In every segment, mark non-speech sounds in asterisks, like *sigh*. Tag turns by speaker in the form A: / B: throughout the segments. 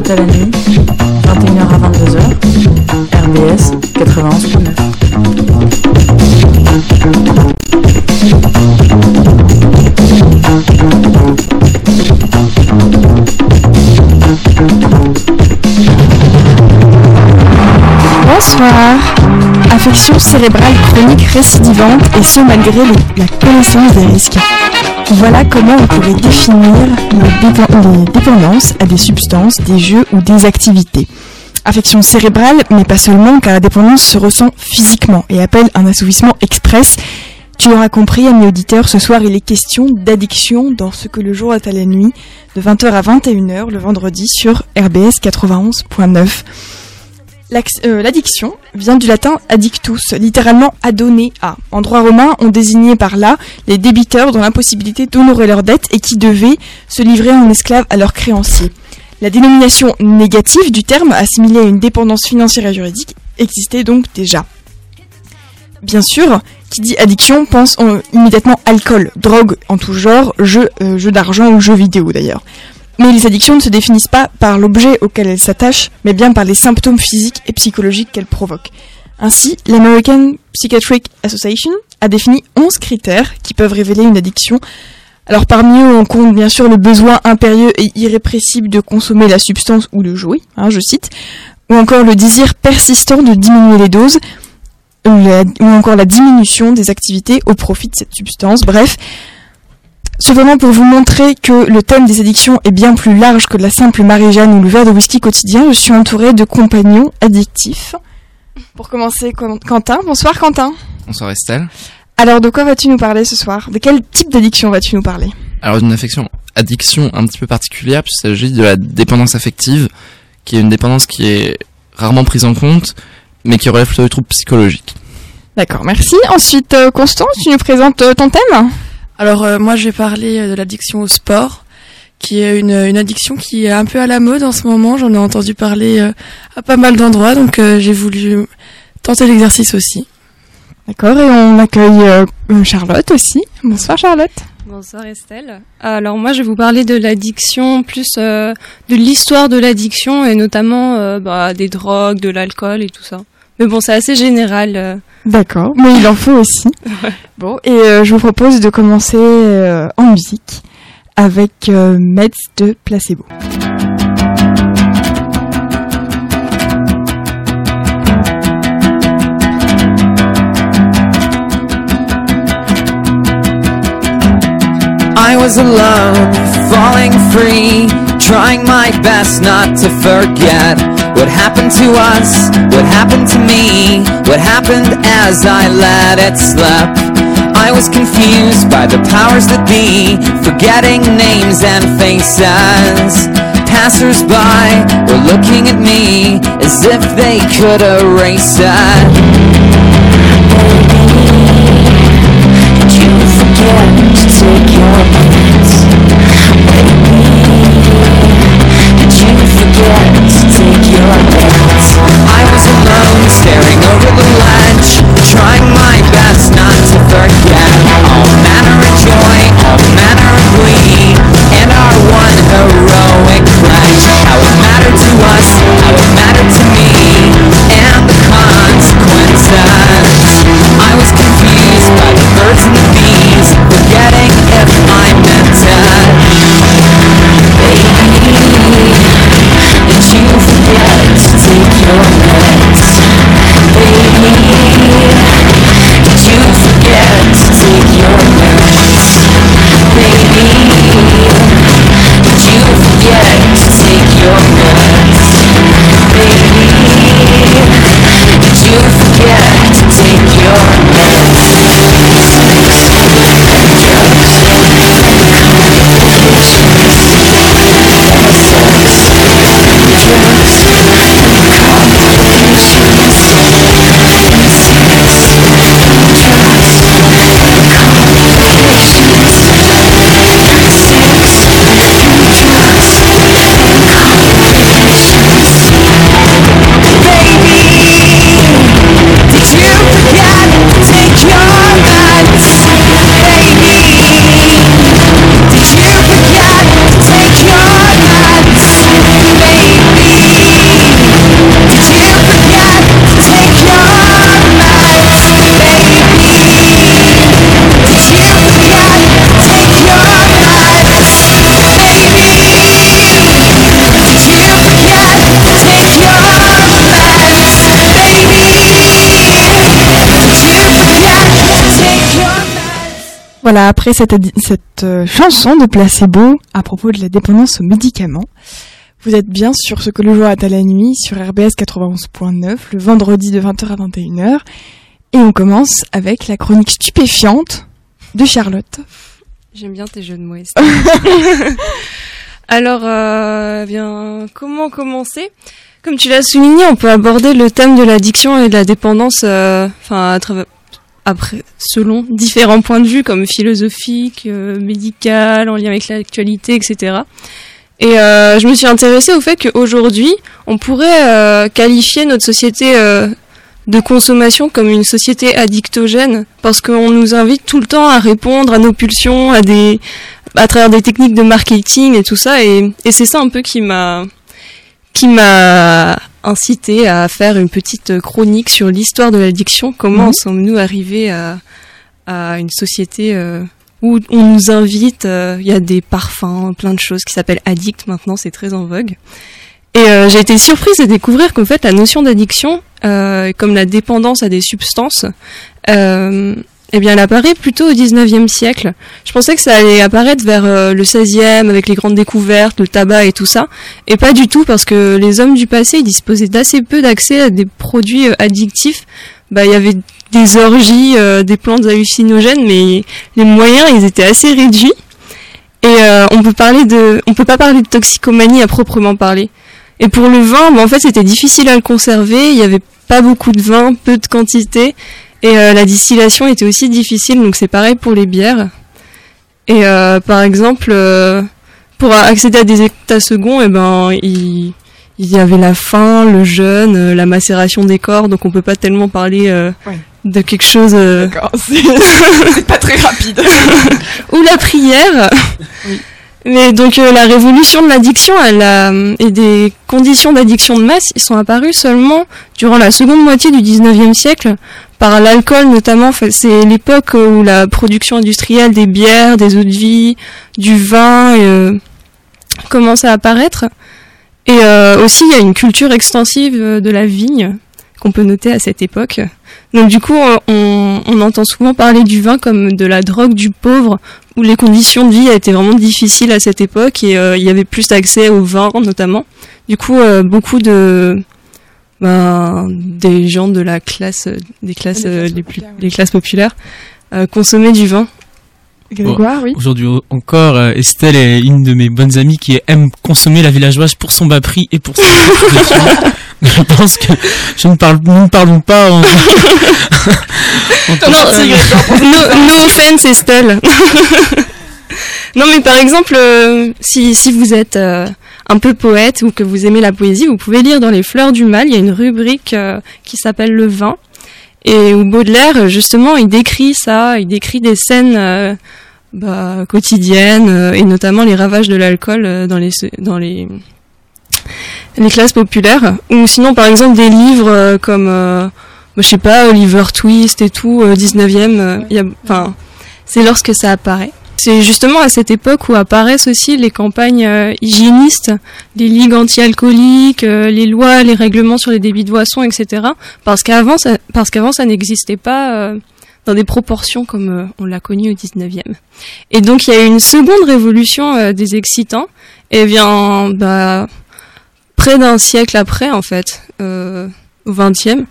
A: de la nuit, 21h à 22h, RBS 91.9.
B: Bonsoir. Affection cérébrale chronique récidivante et ce malgré la connaissance des risques. Voilà comment on pourrait définir les, dépen- les dépendances à des substances, des jeux ou des activités. Affection cérébrale, mais pas seulement, car la dépendance se ressent physiquement et appelle un assouvissement express. Tu l'auras compris, amis auditeurs, ce soir il est question d'addiction dans ce que le jour est à la nuit, de 20h à 21h le vendredi sur RBS 91.9. Euh, L'addiction vient du latin addictus, littéralement adonner à. En droit romain, on désignait par là les débiteurs dans l'impossibilité d'honorer leurs dettes et qui devaient se livrer en esclaves à leurs créanciers. La dénomination négative du terme, assimilée à une dépendance financière et juridique, existait donc déjà. Bien sûr, qui dit addiction pense euh, immédiatement alcool, drogue en tout genre, jeu, euh, jeu d'argent ou jeux vidéo d'ailleurs. Mais les addictions ne se définissent pas par l'objet auquel elles s'attachent, mais bien par les symptômes physiques et psychologiques qu'elles provoquent. Ainsi, l'American Psychiatric Association a défini 11 critères qui peuvent révéler une addiction. Alors parmi eux, on compte bien sûr le besoin impérieux et irrépressible de consommer la substance ou de jouer, hein, je cite, ou encore le désir persistant de diminuer les doses, ou, encore la diminution des activités au profit de cette substance. Bref, Cependant, pour vous montrer que le thème des addictions est bien plus large que la simple Marie-Jeanne ou le verre de whisky quotidien, je suis entourée de compagnons addictifs. Pour commencer, Qu- Quentin. Bonsoir Quentin.
C: Bonsoir Estelle.
B: Alors, de quoi vas-tu nous parler ce soir? De quel type d'addiction vas-tu nous parler?
C: Alors d'une affection, addiction un petit peu particulière puisqu'il s'agit de la dépendance affective, qui est une dépendance qui est rarement prise en compte, mais qui relève plutôt des troubles psychologiques.
B: D'accord, merci. Ensuite, euh, Constance, tu nous présentes euh, ton thème?
D: Alors euh, moi je vais parler euh, de l'addiction au sport, qui est une, une addiction qui est un peu à la mode en ce moment. J'en ai entendu parler euh, à pas mal d'endroits, donc euh, j'ai voulu tenter l'exercice aussi.
B: D'accord, et on accueille euh, Charlotte aussi. Bonsoir Charlotte.
E: Bonsoir Estelle. Alors moi je vais vous parler de l'addiction, plus euh, de l'histoire de l'addiction et notamment euh, bah, des drogues, de l'alcool et tout ça. Mais bon c'est assez général. euh.
B: D'accord, mais il en faut aussi. *laughs* Bon, et euh, je vous propose de commencer euh, en musique avec euh, Meds de Placebo.
F: I was alone, falling free, trying my best not to forget what happened to us, what happened to me, what happened as I let it slip. I was confused by the powers that be, forgetting names and faces. Passers-by were looking at me as if they could erase it.
B: Voilà, après cette, euh, chanson de placebo à propos de la dépendance aux médicaments, vous êtes bien sur ce que le jour est à la nuit sur RBS 91.9 le vendredi de 20h à 21h et on commence avec la chronique stupéfiante de Charlotte.
E: J'aime bien tes jeux de mots. *laughs* Alors, euh, eh bien, comment commencer? Comme tu l'as souligné, on peut aborder le thème de l'addiction et de la dépendance, euh, enfin, à travers- après, selon différents points de vue, comme philosophique, euh, médical, en lien avec l'actualité, etc. Et euh, je me suis intéressée au fait qu'aujourd'hui, on pourrait euh, qualifier notre société euh, de consommation comme une société addictogène, parce qu'on nous invite tout le temps à répondre à nos pulsions, à des, à travers des techniques de marketing et tout ça, et, et c'est ça un peu qui m'a, qui m'a incité à faire une petite chronique sur l'histoire de l'addiction. Comment
B: Mhm.
E: sommes-nous arrivés à, à une société euh, où on nous invite, euh, il y a des parfums, plein de choses qui s'appellent addict maintenant, c'est très en vogue. Et euh, j'ai été surprise de découvrir qu'en fait la notion d'addiction, comme la dépendance à des substances, eh bien elle apparaît plutôt au 19e siècle. Je pensais que ça allait apparaître vers euh, le 16e avec les grandes découvertes, le tabac et tout ça, et pas du tout parce que les hommes du passé disposaient d'assez peu d'accès à des produits euh, addictifs. Bah il y avait des orgies, euh, des plantes hallucinogènes, mais les moyens ils étaient assez réduits. Et on peut parler de, on peut pas parler de toxicomanie à proprement parler. Et pour le vin, bah, en fait, c'était difficile à le conserver. Il y avait pas beaucoup de vin, peu de quantité, et euh, la distillation était aussi difficile. Donc c'est pareil pour les bières. Et euh, par exemple, euh, pour accéder à des états seconds, et ben il, il y avait la faim, le jeûne, la macération des corps. Donc on peut pas tellement parler de quelque chose.
B: D'accord, c'est *laughs* c'est pas très rapide. *laughs*
E: ou la prière. Mais donc euh, la révolution de l'addiction elle a, et des conditions d'addiction de masse, ils sont apparus seulement durant la seconde moitié du 19e siècle par l'alcool notamment. C'est l'époque où la production industrielle des bières, des eaux de vie, du vin euh, commence à apparaître. Et euh, aussi il y a une culture extensive euh, de la vigne qu'on peut noter à cette époque. Donc du coup on, on entend souvent parler du vin comme de la drogue du pauvre où les conditions de vie étaient vraiment difficiles à cette époque et euh, il y avait plus d'accès au vin notamment. Du coup, euh, beaucoup de ben, des gens de la classe, des classes, euh,
B: classes
E: les plus,
B: populaires,
E: les classes populaires consommaient du vin.
B: Grégoire, oui.
G: Aujourd'hui au- encore, euh, Estelle est une de mes bonnes amies qui aime consommer la villageoise pour son bas prix et pour son réputation. *laughs* Je pense que je ne parle, nous ne parlons pas en, *laughs* en
E: Non,
G: que- *laughs*
E: no, no offense Estelle. non mais par exemple, euh, si, si vous êtes euh, un peu poète ou que vous aimez la poésie, vous pouvez lire dans les Fleurs du Mal, il y a une rubrique euh, qui s'appelle le vin. Et où Baudelaire, justement, il décrit ça, il décrit des scènes euh, bah, quotidiennes euh, et notamment les ravages de l'alcool euh, dans les dans les les classes populaires. Ou sinon, par exemple, des livres comme bah, je sais pas, Oliver Twist et tout, euh, 19e, euh, il y a, enfin, c'est lorsque ça apparaît. C'est justement à cette époque où apparaissent aussi les campagnes euh, hygiénistes, les ligues anti-alcooliques, euh, les lois, les règlements sur les débits de boissons, etc. Parce qu'avant, ça, parce qu'avant, ça n'existait pas euh, dans des proportions comme euh, on l'a connu au 19e. Et donc, il y a eu une seconde révolution des excitants, et bien, bah, près d'un siècle après, en fait, au 20e.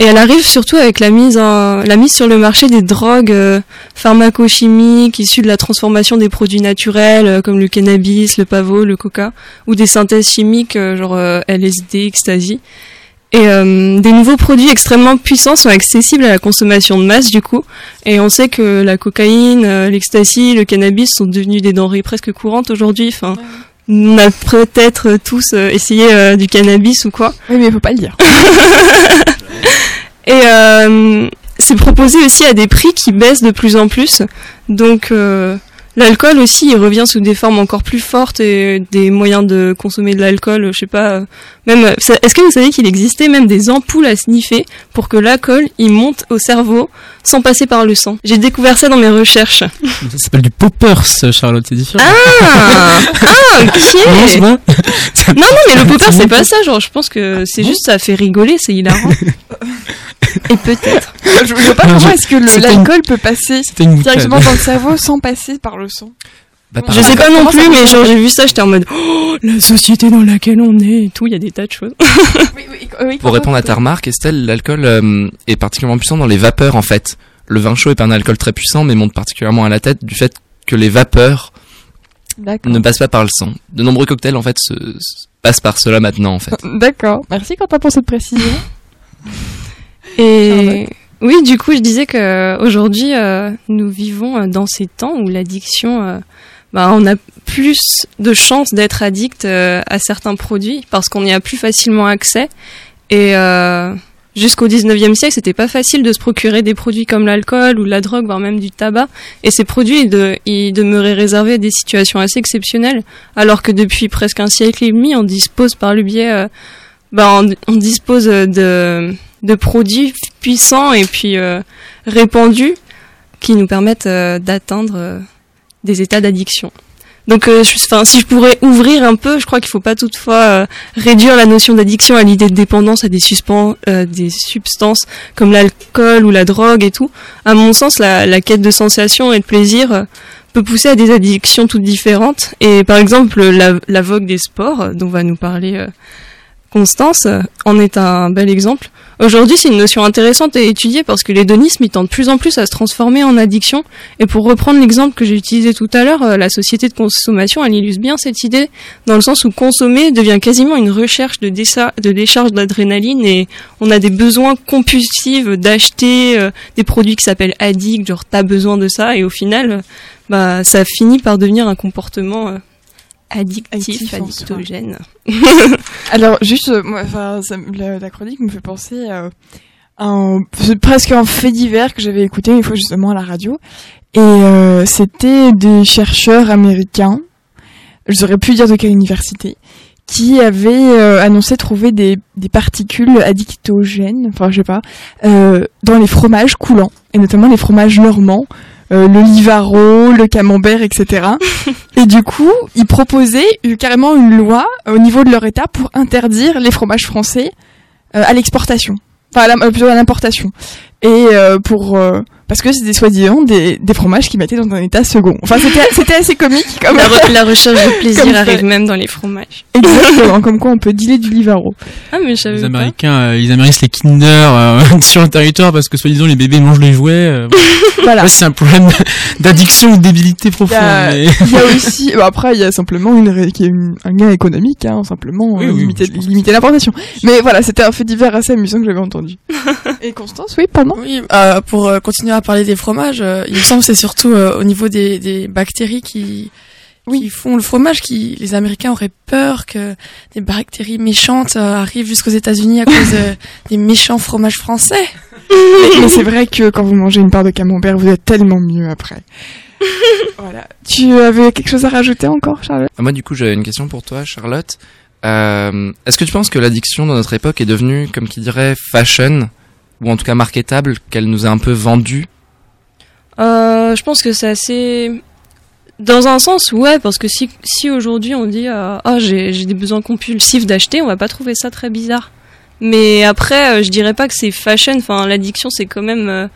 E: Et elle arrive surtout avec la mise en, la mise sur le marché des drogues euh, pharmacochimiques issues de la transformation des produits naturels euh, comme le cannabis, le pavot, le coca, ou des synthèses chimiques euh, genre euh, LSD, ecstasy. Et euh, des nouveaux produits extrêmement puissants sont accessibles à la consommation de masse du coup. Et on sait que la cocaïne, euh, l'ecstasy, le cannabis sont devenus des denrées presque courantes aujourd'hui. Enfin, on a peut-être tous euh, essayé euh, du cannabis ou quoi.
B: Oui, mais faut pas le dire. *laughs*
E: Et euh, c'est proposé aussi à des prix qui baissent de plus en plus. Donc euh, l'alcool aussi, il revient sous des formes encore plus fortes et des moyens de consommer de l'alcool. Je sais pas. euh, Même, est-ce que vous savez qu'il existait même des ampoules à sniffer pour que l'alcool il monte au cerveau sans passer par le sang? J'ai découvert ça dans mes recherches.
G: Ça s'appelle du poppers, Charlotte, c'est différent.
E: Ah, ah ok. *laughs*
G: Non,
E: Non, non, mais le popper, *laughs*
G: C'est
E: pas ça. Genre, je pense que c'est juste, ça fait rigoler, c'est hilarant. *laughs* Et peut-être. *laughs*
B: je, je vois pas
G: je-
B: est-ce que
G: une-
B: l'alcool peut passer directement dans le cerveau sans passer par le sang.
C: Bah, par
E: Je sais pas non plus, mais genre j'ai vu ça, j'étais en mode oh, la société dans laquelle on est et tout, il y a des tas de choses. *laughs*
B: Oui, oui, oui,
C: Pour répondre à ta remarque, Estelle, l'alcool euh, est particulièrement puissant dans les vapeurs en fait. Le vin chaud est pas un alcool très puissant, mais monte particulièrement à la tête du fait que les vapeurs ne passent pas par le sang. De nombreux cocktails en fait se, se- passent par cela maintenant en fait.
B: D'accord. Merci Quentin pour cette précision. *laughs*
E: Et oui, du coup, je disais que aujourd'hui, euh, nous vivons euh, dans ces temps où l'addiction, euh, bah, on a plus de chances d'être addict euh, à certains produits parce qu'on y a plus facilement accès. Et euh, jusqu'au 19e siècle, c'était pas facile de se procurer des produits comme l'alcool ou la drogue, voire même du tabac. Et ces produits, ils, de- ils demeuraient réservés à des situations assez exceptionnelles, alors que depuis presque un siècle et demi, on dispose par le biais, euh, bah, on, on dispose de de produits puissants et puis euh, répandus qui nous permettent euh, d'atteindre euh, des états d'addiction. Donc, si je pourrais ouvrir un peu, je crois qu'il faut pas toutefois réduire la notion d'addiction à l'idée de dépendance à des, des substances comme l'alcool ou la drogue et tout. À mon sens, la, quête de sensation et de plaisir peut pousser à des addictions toutes différentes. Et par exemple, la, la vogue des sports, dont va nous parler Constance, euh, en est un bel exemple. Aujourd'hui, c'est une notion intéressante à étudier parce que l'hédonisme, il tend de plus en plus à se transformer en addiction. Et pour reprendre l'exemple que j'ai utilisé tout à l'heure, euh, la société de consommation, elle illustre bien cette idée, dans le sens où consommer devient quasiment une recherche de, décharge d'adrénaline et on a des besoins compulsifs d'acheter euh, des produits qui s'appellent addicts, genre t'as besoin de ça, et au final, bah, ça finit par devenir un comportement addictif, addictogène. *laughs*
B: Alors juste, euh, moi, enfin, la, la chronique me fait penser euh, à un, presque un fait divers que j'avais écouté une fois justement à la radio, et euh, c'était des chercheurs américains, je saurais plus dire de quelle université, qui avaient euh, annoncé trouver des, des particules addictogènes, enfin je sais pas, euh, dans les fromages coulants, et notamment les fromages normands. Euh, le Livaro, le camembert, etc. *laughs* Et du coup, ils proposaient euh, carrément une loi euh, au niveau de leur État pour interdire les fromages français euh, à l'exportation. Enfin, à la- plutôt à l'importation. Et euh, pour... parce que c'était soi-disant des, des fromages qui mettaient dans un état second. Enfin, c'était *laughs* c'était assez comique. Comme
E: La, re- la recherche de plaisir arrive même dans les fromages.
B: Exactement, comme quoi on peut dealer du Livaro.
E: Ah, mais je savais
G: Les
E: pas.
G: Américains, euh, ils amérissent les Kinder euh, *laughs* sur le territoire parce que soi-disant les bébés mangent les jouets. euh, *laughs*
B: Voilà.
G: c'est un problème d'addiction ou de débilité
B: Il y
G: profonde.
B: a,
G: mais-
B: il y a aussi, bon, après, il y a simplement une, ré- qui est une- un gain économique, hein, simplement
G: Oui,
B: euh,
G: oui,
B: limiter, l'importation. Mais voilà, c'était un fait divers assez amusant que j'avais entendu. Et Constance, oui, pardon.
D: Oui, euh, pour euh, continuer à parler des fromages, euh, il me semble que c'est surtout euh, au niveau des, des bactéries qui, qui font le fromage, qui les Américains auraient peur que des bactéries méchantes euh, arrivent jusqu'aux États-Unis à cause euh, *laughs* des méchants fromages français.
B: mais mais c'est vrai que quand vous mangez une part de camembert, vous êtes tellement mieux après. *laughs* voilà. Tu avais quelque chose à rajouter encore, Charlotte?
C: Ah, Moi, du coup, j'avais une question pour toi, Charlotte. Euh, Est-ce que tu penses que l'addiction dans notre époque est devenue, comme qui dirait, fashion, ou en tout cas marketable, qu'elle nous a un peu vendu
E: Euh, je pense que c'est assez. Dans un sens, ouais, parce que si, si aujourd'hui on dit euh, ah j'ai j'ai des besoins compulsifs d'acheter, on va pas trouver ça très bizarre. Mais après, euh, je dirais pas que c'est fashion. Enfin, l'addiction, c'est quand même euh,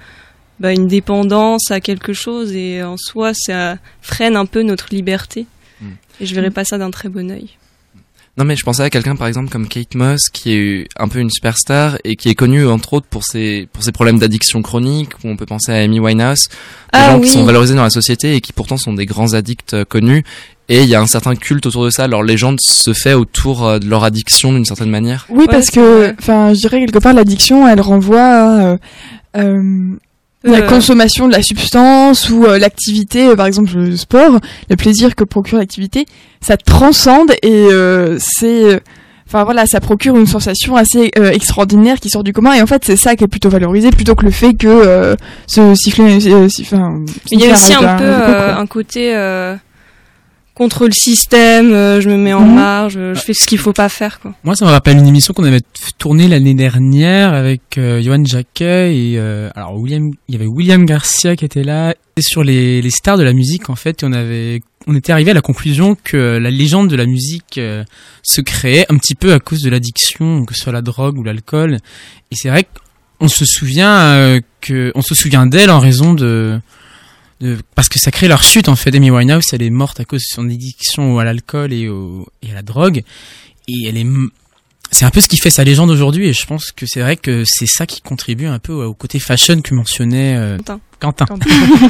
E: bah, une dépendance à quelque chose et en soi, ça freine un peu notre liberté.
C: Mm.
E: Et je verrais pas ça d'un très bon œil.
C: Non, mais je pensais à quelqu'un, par exemple, comme Kate Moss, qui est un peu une superstar et qui est connue, entre autres, pour ses, pour ses problèmes d'addiction chronique, où on peut penser à Amy Winehouse, des
E: Ah
C: gens
E: oui.
C: qui sont valorisés dans la société et qui pourtant sont des grands addicts euh, connus. Et il y a un certain culte autour de ça. Leur légende se fait autour euh, de leur addiction d'une certaine manière.
B: Oui,
E: Ouais,
B: parce que, enfin, je dirais quelque part, l'addiction, elle renvoie à euh, euh, la
E: Euh,
B: consommation de la substance ou euh, l'activité, euh, par exemple le sport, le plaisir que procure l'activité, ça transcende et euh, c'est, enfin voilà, ça procure une sensation assez extraordinaire qui sort du commun. Et en fait, c'est ça qui est plutôt valorisé plutôt que le fait que euh, se siffler, euh, siffler, enfin,
E: Il y a aussi
B: siffler
E: un peu un côté euh, contre le système, euh, je me mets en
B: Mhm.
E: marge, je fais ce qu'il faut pas faire quoi.
G: Moi, ça me rappelle une émission qu'on avait tournée l'année dernière avec euh, Johan Jacquet et euh, alors William, il y avait William Garcia qui était là. C'était sur les, les stars de la musique en fait. Et on avait, on était arrivé à la conclusion que la légende de la musique euh, se créait un petit peu à cause de l'addiction, que ce soit la drogue ou l'alcool. Et c'est vrai on se souvient euh, que on se souvient d'elle en raison de, de parce que ça crée leur chute en fait. Amy Winehouse, elle est morte à cause de son addiction à l'alcool et, au, et à la drogue, et elle est c'est un peu ce qui fait sa légende aujourd'hui et je pense que c'est vrai que c'est ça qui contribue un peu au côté fashion que mentionnait euh,
E: Quentin.
G: Quentin.
B: Quentin. *laughs*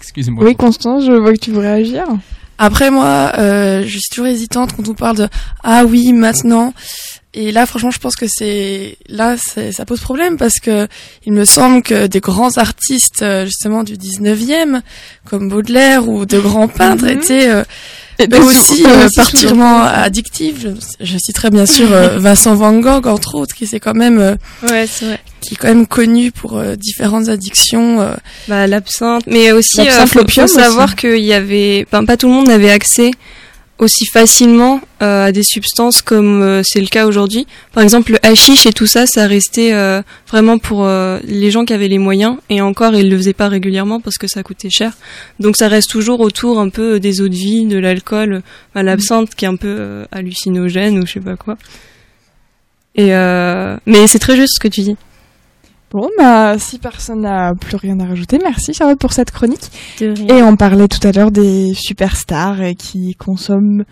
G: Excusez-moi.
B: Oui, Constance, je vois que tu veux réagir.
D: Après moi, euh, je suis toujours hésitante quand on parle de ah oui maintenant. Et là, franchement, je pense que c'est là, ça pose problème parce que il me semble que des grands artistes euh, justement du 19e, comme Baudelaire ou de grands peintres,
B: Mhm.
D: étaient euh, eux aussi euh, particulièrement addictifs. Je, je citerai bien sûr euh, *laughs* Vincent Van Gogh entre autres, qui c'est quand même euh,
E: Ouais, c'est vrai.
D: qui est quand même connu pour euh, différentes addictions. euh,
E: Bah, l'absinthe, mais aussi, euh,
B: L'absinthe,
E: faut, faut savoir qu'il y avait, enfin, pas tout le monde avait accès aussi facilement euh, à des substances comme euh, c'est le cas aujourd'hui. Par exemple, le hashish et tout ça, ça restait euh, vraiment pour euh, les gens qui avaient les moyens, et encore, ils le faisaient pas régulièrement parce que ça coûtait cher. Donc, ça reste toujours autour un peu des eaux de vie, de l'alcool, bah, l'absinthe qui est un peu hallucinogène ou je sais pas quoi. Et mais c'est très juste ce que tu dis.
B: Bon, bah, si personne n'a plus rien à rajouter, merci Charlotte pour cette chronique. Et on parlait tout à l'heure des superstars qui consomment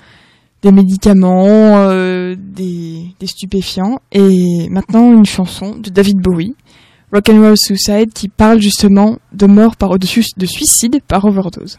B: des médicaments, euh, des, des stupéfiants. Et maintenant, une chanson de David Bowie, Rock'n'Roll Suicide, qui parle justement de mort par, su- de suicide par overdose.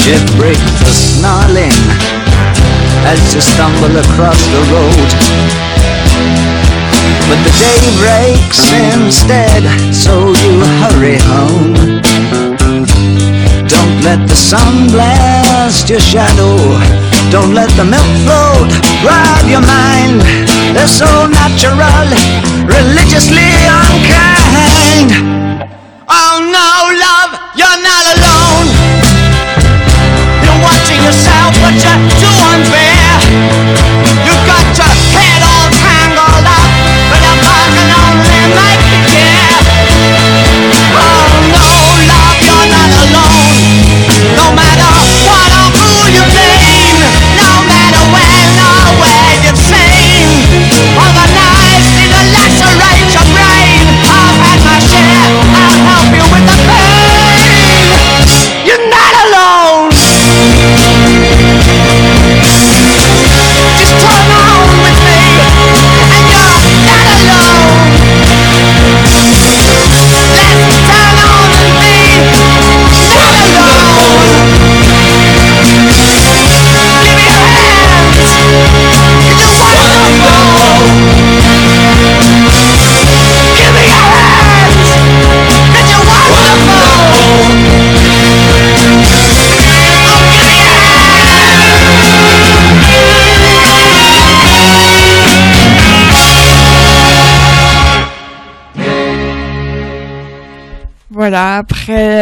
H: Ship breaks the snarling as you stumble across the road. But the day breaks instead, so you hurry home. Don't let the sun blast your shadow. Don't let the milk float rob your mind. They're so natural, religiously unkind. Oh no, love, you're not alone
B: muchacha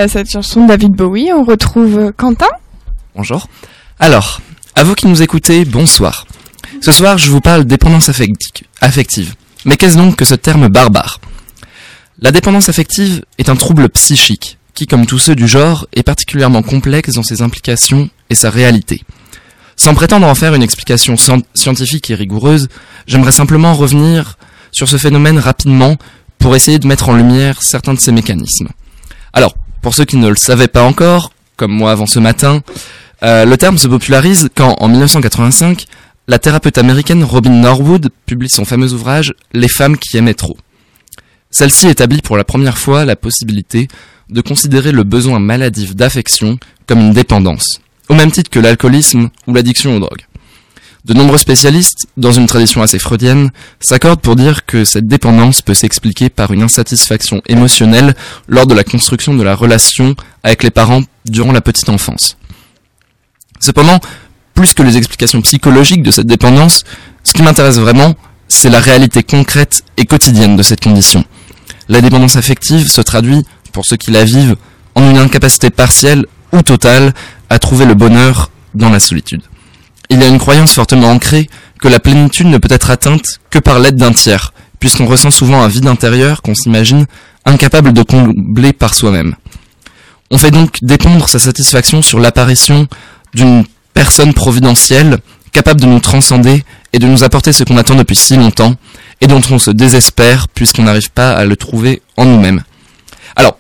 B: cette chanson de David Bowie, on retrouve Quentin.
C: Bonjour. Alors, à vous qui nous écoutez, bonsoir. Ce soir, je vous parle dépendance affecti- affective. Mais qu'est-ce donc que ce terme barbare? La dépendance affective est un trouble psychique qui, comme tous ceux du genre, est particulièrement complexe dans ses implications et sa réalité. Sans prétendre en faire une explication scien- scientifique et rigoureuse, j'aimerais simplement revenir sur ce phénomène rapidement pour essayer de mettre en lumière certains de ces mécanismes. Alors, pour ceux qui ne le savaient pas encore, comme moi avant ce matin, euh, le terme se popularise quand, en 1985, la thérapeute américaine Robin Norwood publie son fameux ouvrage Les femmes qui aimaient trop. Celle-ci établit pour la première fois la possibilité de considérer le besoin maladif d'affection comme une dépendance, au même titre que l'alcoolisme ou l'addiction aux drogues. De nombreux spécialistes, dans une tradition assez freudienne, s'accordent pour dire que cette dépendance peut s'expliquer par une insatisfaction émotionnelle lors de la construction de la relation avec les parents durant la petite enfance. Cependant, plus que les explications psychologiques de cette dépendance, ce qui m'intéresse vraiment, c'est la réalité concrète et quotidienne de cette condition. La dépendance affective se traduit, pour ceux qui la vivent, en une incapacité partielle ou totale à trouver le bonheur dans la solitude. Il y a une croyance fortement ancrée que la plénitude ne peut être atteinte que par l'aide d'un tiers, puisqu'on ressent souvent un vide intérieur qu'on s'imagine incapable de combler par soi-même. On fait donc dépendre sa satisfaction sur l'apparition d'une personne providentielle capable de nous transcender et de nous apporter ce qu'on attend depuis si longtemps et dont on se désespère puisqu'on n'arrive pas à le trouver en nous-mêmes. Alors,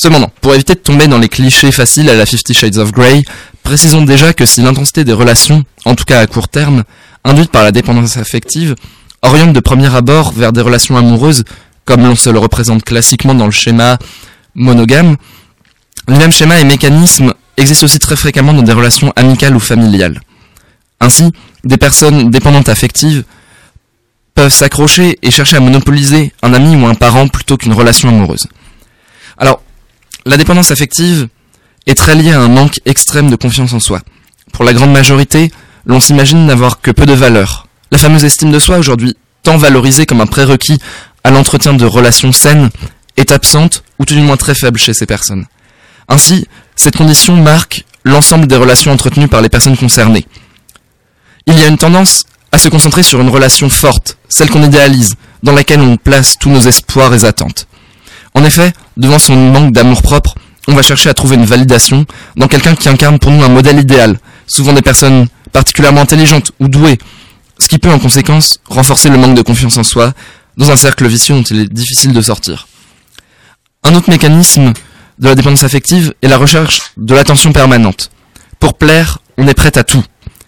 C: cependant, pour éviter de tomber dans les clichés faciles à la Fifty Shades of Grey, précisons déjà que si l'intensité des relations, en tout cas à court terme, induite par la dépendance affective, oriente de premier abord vers des relations amoureuses, comme l'on se le représente classiquement dans le schéma monogame, le même schéma et mécanisme existent aussi très fréquemment dans des relations amicales ou familiales. Ainsi, des personnes dépendantes affectives peuvent s'accrocher et chercher à monopoliser un ami ou un parent plutôt qu'une relation amoureuse. Alors, la dépendance affective est très liée à un manque extrême de confiance en soi. Pour la grande majorité, l'on s'imagine n'avoir que peu de valeur. La fameuse estime de soi, aujourd'hui tant valorisée comme un prérequis à l'entretien de relations saines, est absente ou tout du moins très faible chez ces personnes. Ainsi, cette condition marque l'ensemble des relations entretenues par les personnes concernées. Il y a une tendance à se concentrer sur une relation forte, celle qu'on idéalise, dans laquelle on place tous nos espoirs et attentes. En effet, devant son manque d'amour-propre, on va chercher à trouver une validation dans quelqu'un qui incarne pour nous un modèle idéal, souvent des personnes particulièrement intelligentes ou douées, ce qui peut en conséquence renforcer le manque de confiance en soi dans un cercle vicieux dont il est difficile de sortir. Un autre mécanisme de la dépendance affective est la recherche de l'attention permanente. Pour plaire, on est prêt à tout.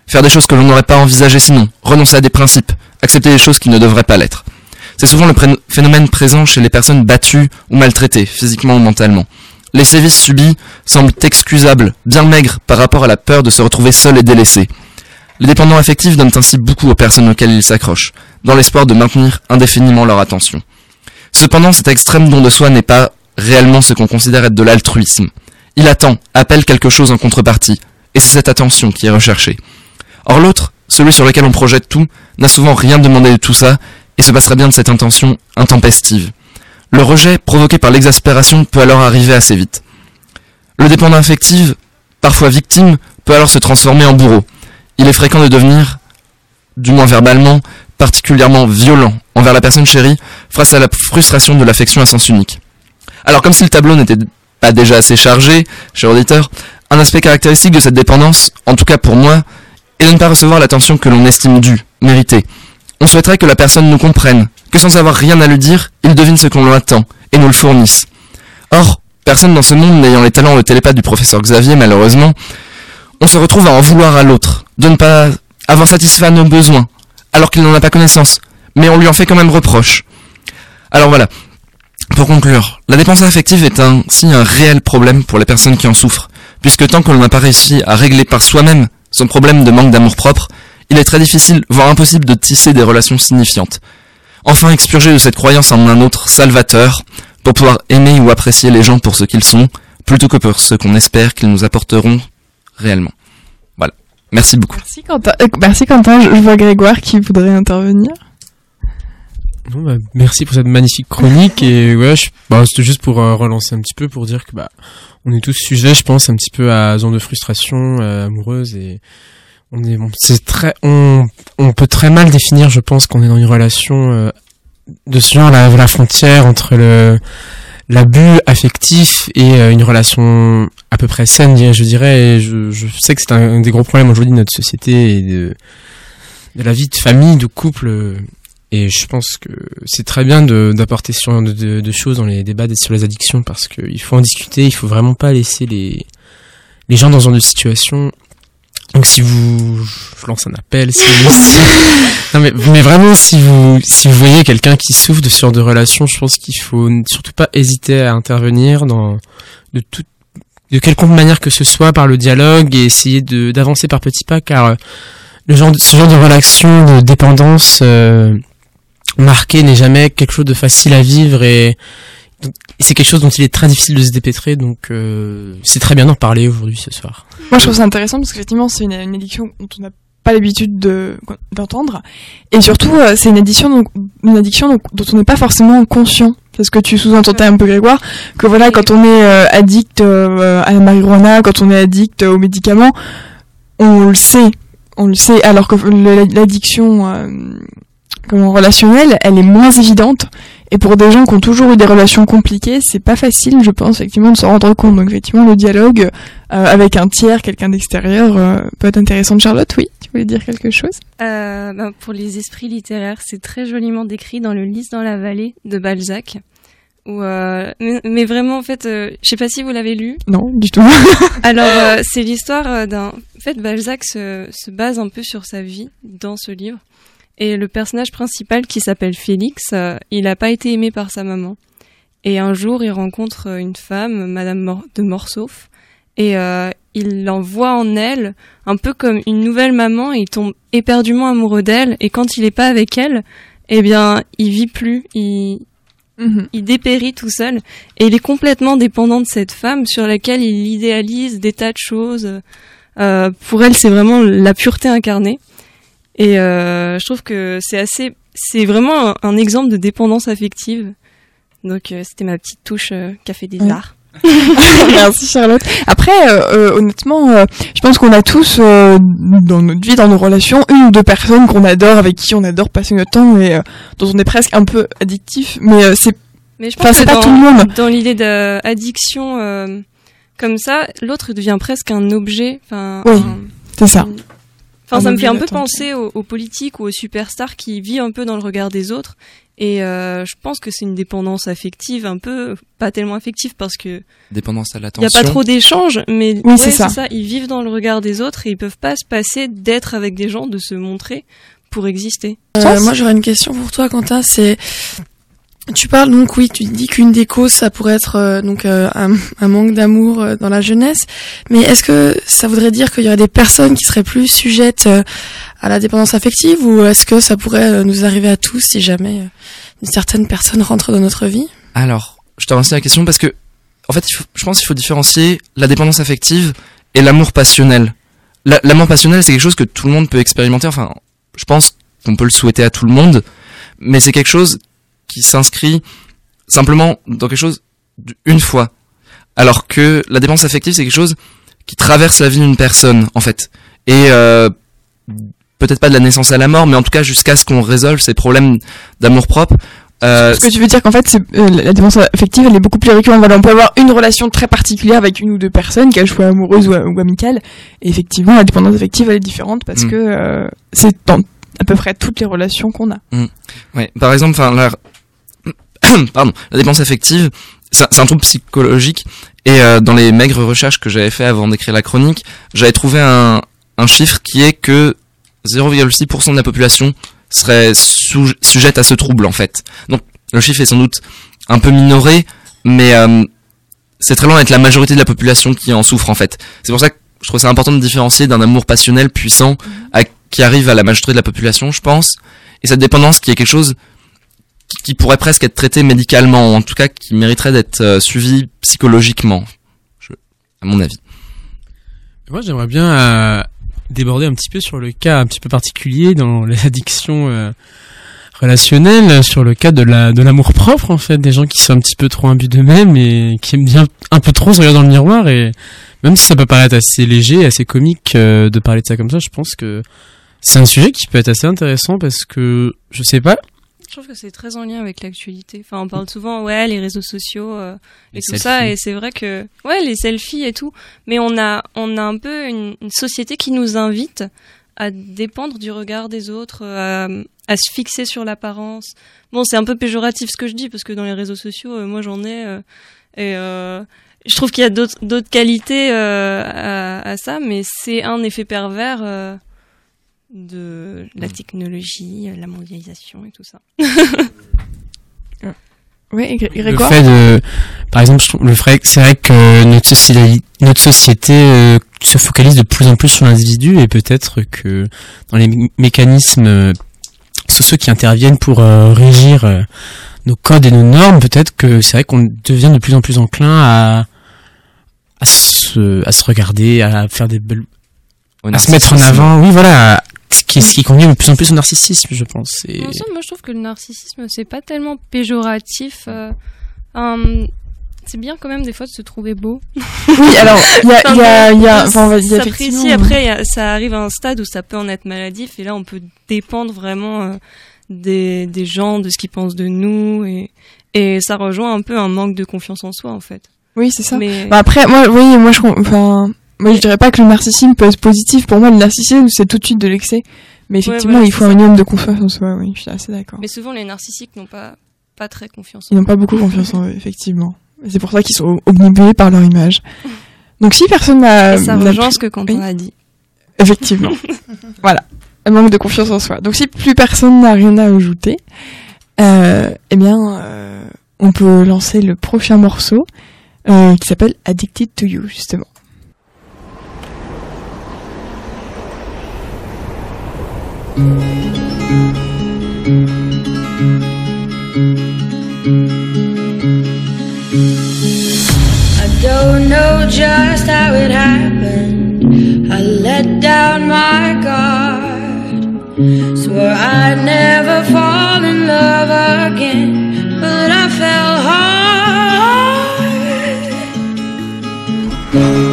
C: Faire des choses que l'on n'aurait pas envisagées sinon, renoncer à des principes, accepter des choses qui ne devraient pas l'être. C'est souvent le phénomène présent chez les personnes battues ou maltraitées, physiquement ou mentalement. Les sévices subis semblent excusables, bien maigres par rapport à la peur de se retrouver seuls et délaissés. Les dépendants affectifs donnent ainsi beaucoup aux personnes auxquelles ils s'accrochent, dans l'espoir de maintenir indéfiniment leur attention. Cependant, cet extrême don de soi n'est pas réellement ce qu'on considère être de l'altruisme. Il attend, appelle quelque chose en contrepartie, et c'est cette attention qui est recherchée. Or l'autre, celui sur lequel on projette tout, n'a souvent rien demandé de tout ça, se passerait bien de cette intention intempestive. Le rejet provoqué par l'exaspération peut alors arriver assez vite. Le dépendant affectif, parfois victime, peut alors se transformer en bourreau. Il est fréquent de devenir, du moins verbalement, particulièrement violent envers la personne chérie face à la frustration de l'affection à sens unique. Alors comme si le tableau n'était pas déjà assez chargé, cher auditeur, un aspect caractéristique de cette dépendance, en tout cas pour moi, est de ne pas recevoir l'attention que l'on estime due, méritée. On souhaiterait que la personne nous comprenne, que sans avoir rien à lui dire, il devine ce qu'on lui attend, et nous le fournisse. Or, personne dans ce monde n'ayant les talents de télépathe du professeur Xavier, malheureusement, on se retrouve à en vouloir à l'autre, de ne pas avoir satisfait à nos besoins, alors qu'il n'en a pas connaissance, mais on lui en fait quand même reproche. Alors voilà, pour conclure, la dépendance affective est ainsi un réel problème pour les personnes qui en souffrent, puisque tant que l'on n'a pas réussi à régler par soi-même son problème de manque d'amour propre, il est très difficile, voire impossible de tisser des relations signifiantes. Enfin, expurger de cette croyance en un autre salvateur, pour pouvoir aimer ou apprécier les gens pour ce qu'ils sont, plutôt que pour ce qu'on espère qu'ils nous apporteront réellement. Voilà. Merci beaucoup.
B: Merci Quentin. Euh, merci Quentin. Je, je vois Grégoire qui voudrait intervenir.
G: Non, bah, merci pour cette magnifique chronique et ouais, bah, c'était juste pour euh, relancer un petit peu pour dire que bah on est tous sujets, je pense, un petit peu à zone de frustration euh, amoureuse et on est bon, c'est très on on peut très mal définir, je pense, qu'on est dans une relation euh, de ce genre la la frontière entre le l'abus affectif et euh, une relation à peu près saine, je dirais. Je, je sais que c'est un, des gros problèmes aujourd'hui de notre société et de de la vie de famille, de couple. euh, Et je pense que c'est très bien de- d'apporter ce genre de, de- choses dans les débats sur les addictions parce qu'il faut en discuter, il faut vraiment pas laisser les, les gens dans ce genre situation. Donc si vous, je lance un appel, si, si- non mais, mais vraiment si vous, si vous voyez quelqu'un qui souffre de ce genre de relation, je pense qu'il faut surtout pas hésiter à intervenir dans, de toute, de quelconque manière que ce soit par le dialogue et essayer de, d'avancer par petits pas car euh, le genre ce genre de relation de dépendance euh, marquée n'est jamais quelque chose de facile à vivre et c'est quelque chose dont il est très difficile de se dépêtrer donc euh, c'est très bien d'en parler aujourd'hui ce soir.
B: Moi, je trouve ça intéressant parce qu'effectivement, c'est une, une addiction dont on n'a pas l'habitude de- d'entendre. Et surtout, euh, c'est une addiction, donc, une addiction donc, dont on n'est pas forcément conscient. Parce que tu sous-entendais un peu, Grégoire, que voilà, quand on est euh, addict euh, à la marijuana, quand on est addict aux médicaments, on le sait. On le sait. Alors que l'addiction euh, comment, relationnelle, elle est moins évidente. Et pour des gens qui ont toujours eu des relations compliquées, c'est pas facile, je pense, effectivement, de s'en rendre compte. Donc, effectivement, le dialogue euh, avec un tiers, quelqu'un d'extérieur, euh, peut être intéressant. Charlotte, oui, tu voulais dire quelque chose?
E: Euh, ben, pour les esprits littéraires, c'est très joliment décrit dans le Lys dans la vallée de Balzac. Où, mais, mais vraiment, en fait, je sais pas si vous l'avez lu.
B: Non, du tout. *laughs*
E: Alors, c'est l'histoire d'un. En fait, Balzac se, se base un peu sur sa vie dans ce livre. Et le personnage principal, qui s'appelle Félix, euh, il n'a pas été aimé par sa maman. Et un jour, il rencontre euh, une femme, Madame de Morsauf, et euh, il en voit en elle un peu comme une nouvelle maman. Et il tombe éperdument amoureux d'elle. Et quand il n'est pas avec elle, eh bien, il vit plus. Il,
B: Mhm.
E: il dépérit tout seul et il est complètement dépendant de cette femme sur laquelle il idéalise des tas de choses. Euh, pour elle, c'est vraiment la pureté incarnée. Et euh, je trouve que c'est assez, c'est vraiment un, un exemple de dépendance affective. Donc euh, c'était ma petite touche euh, café des
B: Ouais.
E: arts. *laughs* *laughs*
B: Merci Charlotte. Après, euh, honnêtement, euh, je pense qu'on a tous euh, dans notre vie, dans nos relations, une ou deux personnes qu'on adore, avec qui on adore passer notre temps et dont on est presque un peu addictif. Mais c'est
E: Mais je pense que
B: pas
E: dans,
B: tout le monde.
E: dans l'idée d'addiction comme ça, l'autre devient presque un objet. Enfin,
B: Oui. c'est ça.
E: Enfin, ça me fait un peu penser aux, aux politiques ou aux superstars qui vivent un peu dans le regard des autres. Et euh, je pense que c'est une dépendance affective, un peu pas tellement affective parce que
C: Dépendance à
E: il y
C: l'attention.
E: a pas trop d'échanges, mais
B: Oui,
E: ouais,
B: c'est ça.
E: Ils vivent dans le regard des autres et ils peuvent pas se passer d'être avec des gens, de se montrer pour exister.
D: Euh, moi, j'aurais une question pour toi, Quentin. C'est, tu parles donc, oui, tu dis qu'une des causes, ça pourrait être euh, donc euh, un, manque d'amour euh, dans la jeunesse. Mais est-ce que ça voudrait dire qu'il y aurait des personnes qui seraient plus sujettes à la dépendance affective, ou est-ce que ça pourrait nous arriver à tous si jamais une certaine personne rentre dans notre vie?
C: Alors, je remercie la question parce que, en fait, je pense qu'il faut différencier la dépendance affective et l'amour passionnel. La- L'amour passionnel, c'est quelque chose que tout le monde peut expérimenter. Enfin, je pense qu'on peut le souhaiter à tout le monde, mais c'est quelque chose qui s'inscrit simplement dans quelque chose d'une fois. Alors que la dépendance affective, c'est quelque chose qui traverse la vie d'une personne, en fait. Et euh, peut-être pas de la naissance à la mort, mais en tout cas jusqu'à ce qu'on résolve ces problèmes d'amour propre. Euh,
B: Ce que tu veux dire qu'en fait, euh, la dépendance affective, elle est beaucoup plus récurrente. Voilà, on peut avoir une relation très particulière avec une ou deux personnes, qu'elles soient amoureuses ou, ou amicales. Et effectivement, la dépendance affective, elle est différente parce
C: Mm.
B: que euh, c'est dans à peu près toutes les relations qu'on a.
C: Ouais, par exemple, enfin. *coughs* pardon, la dépendance affective, c'est un- trouble psychologique. Et euh, dans les maigres recherches que j'avais fait avant d'écrire la chronique, j'avais trouvé un, chiffre qui est que 0,6% de la population serait sujette à ce trouble en fait. Donc le chiffre est sans doute un peu minoré, mais euh, c'est très loin d'être la majorité de la population qui en souffre en fait. C'est pour ça que je trouve ça important de différencier d'un amour passionnel puissant qui arrive à la majorité de la population, je pense, et cette dépendance qui est quelque chose qui, pourrait presque être traité médicalement, en tout cas qui mériterait d'être euh, suivi psychologiquement, je, à mon avis.
G: Moi, j'aimerais bien euh, déborder un petit peu sur le cas un petit peu particulier dans les *laughs* addictions euh, relationnelles, sur le cas de la de l'amour propre en fait, des gens qui sont un petit peu trop imbus d'eux-mêmes et qui aiment bien un peu trop se regarder dans le miroir et même si ça peut paraître assez léger, assez comique euh, de parler de ça comme ça, je pense que c'est un sujet qui peut être assez intéressant parce que je sais pas,
E: Je trouve que c'est très en lien avec l'actualité. Enfin, on parle souvent, ouais, les réseaux sociaux euh, et
G: Les
E: tout ça, et c'est vrai que, ouais, les selfies et tout. Mais on a, on a un peu une, une société qui nous invite à dépendre du regard des autres, euh, à se fixer sur l'apparence. Bon, c'est un peu péjoratif ce que je dis parce que dans les réseaux sociaux, euh, moi j'en ai euh, et euh, je trouve qu'il y a d'autres qualités à, à ça, mais c'est un effet pervers de la technologie, euh, la mondialisation et tout ça. *laughs*
B: Oui, Gré-
I: le
B: Grégoire
I: fait de, par exemple, le fait, c'est vrai que notre société, notre société euh, se focalise de plus en plus sur l'individu et peut-être que dans les mé- mécanismes euh, sociaux qui interviennent pour euh, régir euh, nos codes et nos normes, peut-être que c'est vrai qu'on devient de plus en plus enclin à à se, à se regarder, à faire des belles, à se mettre en avant. Oui, voilà, ce qui, ce qui convient de plus en plus au narcissisme, je pense. Et...
E: En somme, moi je trouve que le narcissisme c'est pas tellement péjoratif. euh, c'est bien quand même des fois de se trouver beau. *laughs*
B: Oui, alors, il y a, il y a, il y a, enfin, y a effectivement...
E: Après, il y a- ça arrive à un stade où ça peut en être maladif, et là, on peut dépendre vraiment euh, des, des gens, de ce qu'ils pensent de nous, et, et ça rejoint un peu un manque de confiance en soi, en fait.
B: Oui, c'est ça.
E: Mais
B: Bah après, moi, oui, moi, je, enfin, moi, je dirais pas que le narcissisme peut être positif. Pour moi, le narcissisme, c'est tout de suite de l'excès. Mais effectivement,
E: voilà,
B: il faut un minimum de confiance en soi. Oui, je suis assez d'accord.
E: mais souvent, les narcissiques n'ont pas pas très confiance. en
B: Ils n'ont pas beaucoup confiance en eux, effectivement. C'est pour ça qu'ils sont omnibulés par leur image. *laughs* Donc, si personne n'a,
E: ça rejoint ce que Quentin
B: oui.
E: a dit.
B: Effectivement. *laughs* voilà. Un manque de confiance en soi. Donc si plus personne n'a rien à ajouter, euh, eh bien, euh, on peut lancer le prochain morceau euh, qui s'appelle Addicted to You, justement.
J: Don't know just how it happened. I let down my guard. Swore I'd never fall in love again, but I fell hard.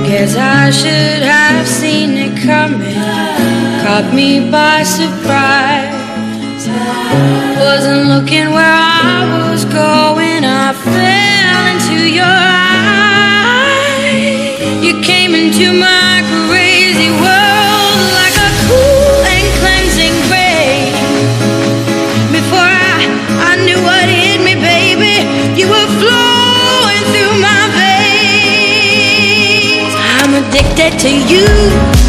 J: Guess I should have seen it coming. Caught me by surprise. Wasn't looking where I was going. I fell into your eyes. You came into my crazy world like a cool and cleansing. Before I, I knew what hit me, baby, you were flowing through my veins. I'm addicted to you.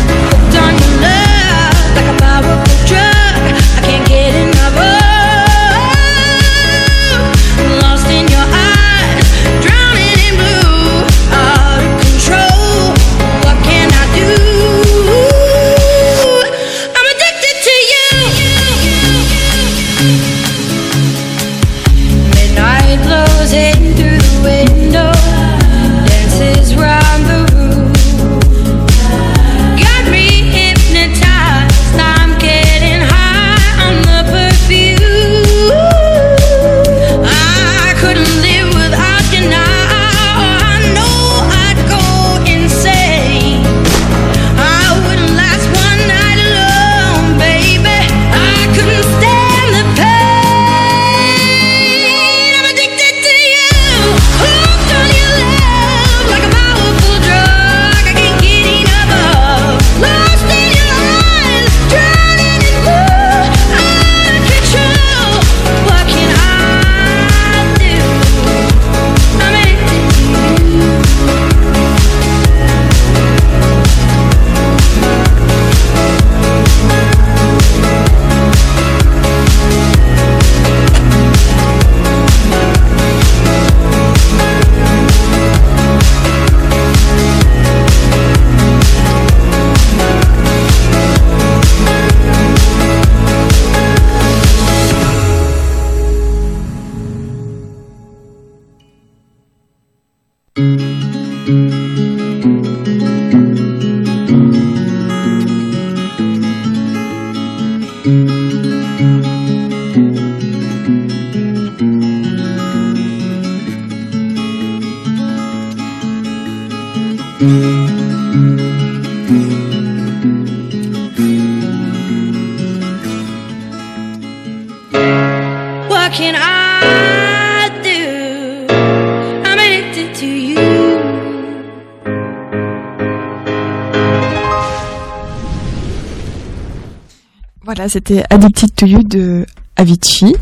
B: C'était Addicted to You de Avicii.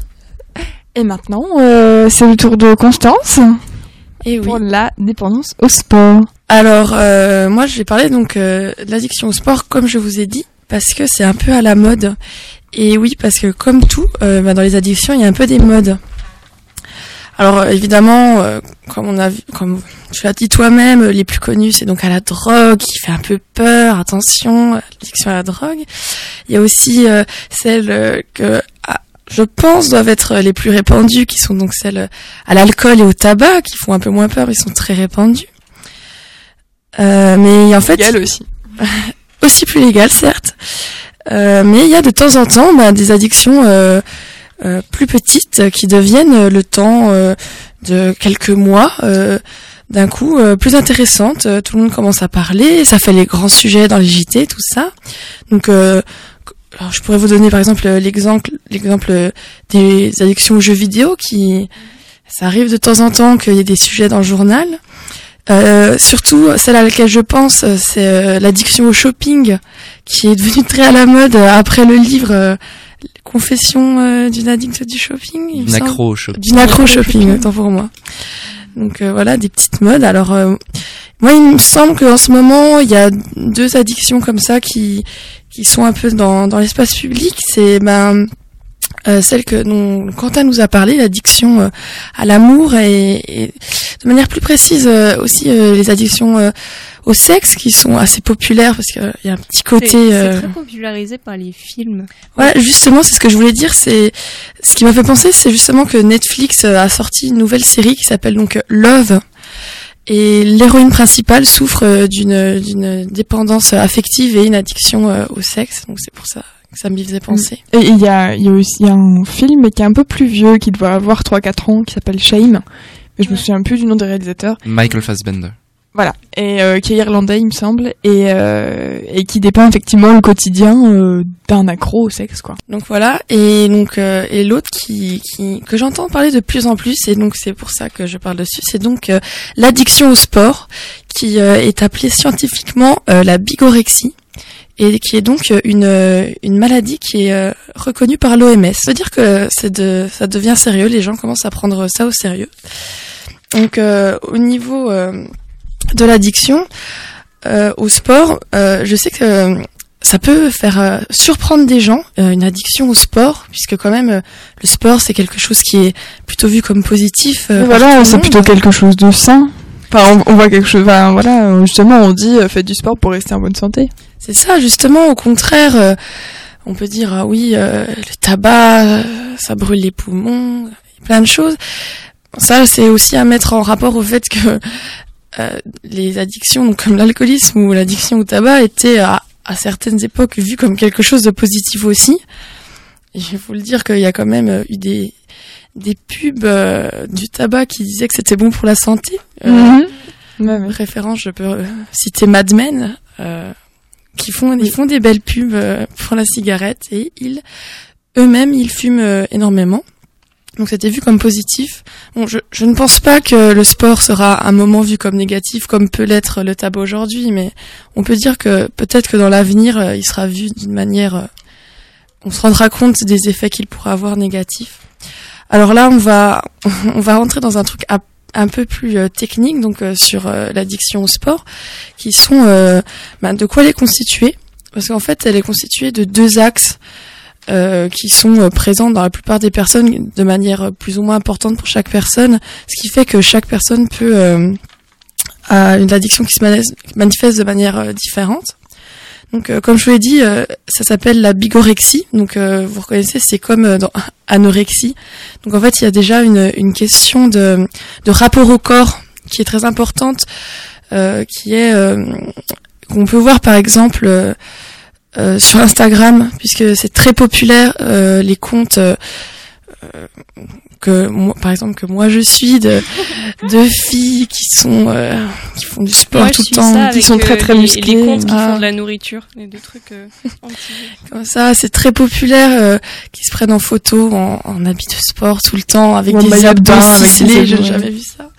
B: Et maintenant, euh, c'est le tour de Constance
D: Et oui.
B: pour la dépendance au sport.
D: Alors, euh, moi, je vais parler donc euh, de l'addiction au sport, comme je vous ai dit, parce que c'est un peu à la mode. Et oui, parce que comme tout, bah, dans les addictions, il y a un peu des modes. Alors, euh, évidemment, euh, comme on a vu, comme tu l'as dit toi-même, les plus connus, c'est donc à la drogue, qui fait un peu peur. Attention, l'addiction à la drogue. Il y a aussi euh, celles euh, que ah, je pense doivent être les plus répandues, qui sont donc celles à l'alcool et au tabac, qui font un peu moins peur, mais sont très répandues. Euh, mais en fait,
B: Légal aussi. *laughs*
D: aussi plus légal, certes. Euh, mais il y a de temps en temps bah, des addictions euh, plus petites qui deviennent euh, le temps euh, de quelques mois euh, d'un coup plus intéressantes. Tout le monde commence à parler, ça fait les grands sujets dans les JT, tout ça. Donc, je pourrais vous donner par exemple l'exemple, l'exemple des addictions aux jeux vidéo qui, ça arrive de temps en temps qu'il y ait des sujets dans le journal. Euh, surtout, celle à laquelle je pense, c'est l'addiction au shopping, qui est devenue très à la mode après le livre Confession euh, d'une addict du shopping. il me semble.
C: Nacro au choc.
D: Du nacro shopping, autant pour moi. Donc euh, voilà, des petites modes. Alors euh, moi, il me semble qu'en ce moment, il y a deux addictions comme ça qui qui sont un peu dans dans l'espace public. C'est ben euh, celle que dont Quentin nous a parlé, l'addiction euh, à l'amour et, et de manière plus précise euh, aussi euh, les addictions euh, au sexe qui sont assez populaires parce qu'il y a un petit côté.
E: C'est très popularisé par les films.
D: Ouais, justement, c'est ce que je voulais dire. C'est ce qui m'a fait penser, c'est justement que Netflix a sorti une nouvelle série qui s'appelle donc Love. Et l'héroïne principale souffre d'une d'une dépendance affective et une addiction au sexe. Donc c'est pour ça ça m'y faisait penser.
B: Et il y a, il y a aussi un film qui est un peu plus vieux, qui doit avoir 3-4 ans, qui s'appelle Shame. Mais je me souviens plus du nom des réalisateurs.
C: Michael Fassbender.
B: Voilà. Et euh, qui est irlandais, il me semble. Et, euh, et qui dépeint effectivement le quotidien euh, d'un accro au sexe, quoi.
D: Donc voilà. Et donc euh, et l'autre qui, qui que j'entends parler de plus en plus et donc c'est pour ça que je parle dessus, c'est donc euh, l'addiction au sport qui euh, est appelée scientifiquement euh, la bigorexie et qui est donc euh, une euh, une maladie qui est euh, reconnue par l'OMS. Ça veut dire que c'est de ça devient sérieux, les gens commencent à prendre ça au sérieux. Donc euh, au niveau euh, de l'addiction euh, au sport, euh, je sais que ça peut faire euh, surprendre des gens euh, une addiction au sport puisque quand même euh, le sport c'est quelque chose qui est plutôt vu comme positif.
B: voilà, c'est plutôt quelque chose de sain. Enfin, on, on voit quelque chose. Enfin, voilà, justement, on dit euh, faites du sport pour rester en bonne santé.
D: C'est ça, justement, au contraire, euh, on peut dire, ah oui, euh, le tabac, euh, ça brûle les poumons, plein de choses. Ça, c'est aussi à mettre en rapport au fait que euh, les addictions, donc comme l'alcoolisme ou l'addiction au tabac, étaient à, à certaines époques vues comme quelque chose de positif aussi. Vais vous le dire qu'il y a quand même eu des, des pubs euh, du tabac qui disaient que c'était bon pour la santé. Euh,
B: ouais.
D: référence, je peux citer Mad Men, qui font, ils font des belles pubs euh, pour la cigarette et ils, eux-mêmes, ils fument euh, énormément. Donc c'était vu comme positif. Bon, je, je ne pense pas que le sport sera un moment vu comme négatif, comme peut l'être le tabac aujourd'hui, mais on peut dire que peut-être que dans l'avenir, euh, il sera vu d'une manière, on se rendra compte des effets qu'il pourra avoir négatifs. Alors là, on va, *laughs* on va rentrer dans un truc à un peu plus euh, technique donc euh, sur euh, l'addiction au sport qui sont ben, de quoi elle est constituée. Parce qu'en fait elle est constituée de deux axes euh, qui sont présents dans la plupart des personnes de manière plus ou moins importante pour chaque personne. Ce qui fait que chaque personne peut a une addiction qui se mani- manifeste de manière différente donc, euh, comme je vous l'ai dit, euh, ça s'appelle la bigorexie. Donc, euh, vous reconnaissez, c'est comme euh, dans *laughs* anorexie. Donc, en fait, il y a déjà une, une question de, de rapport au corps qui est très importante, euh, qui est euh, qu'on peut voir par exemple sur Instagram, puisque c'est très populaire les comptes. Que moi, par exemple que moi je suis de de filles qui sont euh, qui font du sport
E: Moi,
D: tout le temps
B: qui sont très,
E: euh,
B: très
E: les-. Les comptes qui
D: Ah.
E: font de la nourriture, et des trucs euh,
D: comme ça, c'est très populaire, euh, qui se prennent en photo en, en habit de sport tout le temps, avec
B: Ou
D: des abdos
B: bain, avec des
D: ciselés, j'ai jamais vu ça.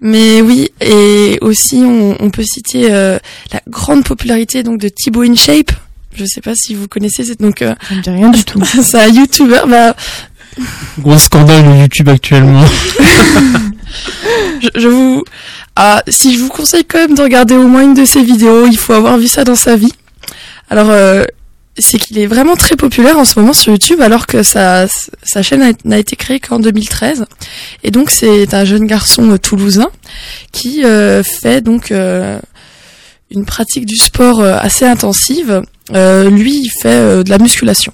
D: Mais oui, et aussi on, on peut citer euh, la grande popularité donc de Thibaut InShape, je sais pas si vous connaissez, c'est donc euh,
B: Ça me dit rien du tout. *laughs*
D: c'est un YouTuber. Bah,
G: Gros scandale de YouTube actuellement.
D: je, vous, ah, si je vous conseille quand même de regarder au moins une de ses vidéos, il faut avoir vu ça dans sa vie. Alors, euh, c'est qu'il est vraiment très populaire en ce moment sur YouTube, alors que sa, chaîne n'a été créée qu'en 2013. Et donc, c'est un jeune garçon euh, toulousain qui euh, fait donc une pratique du sport assez intensive. Lui, il fait de la musculation.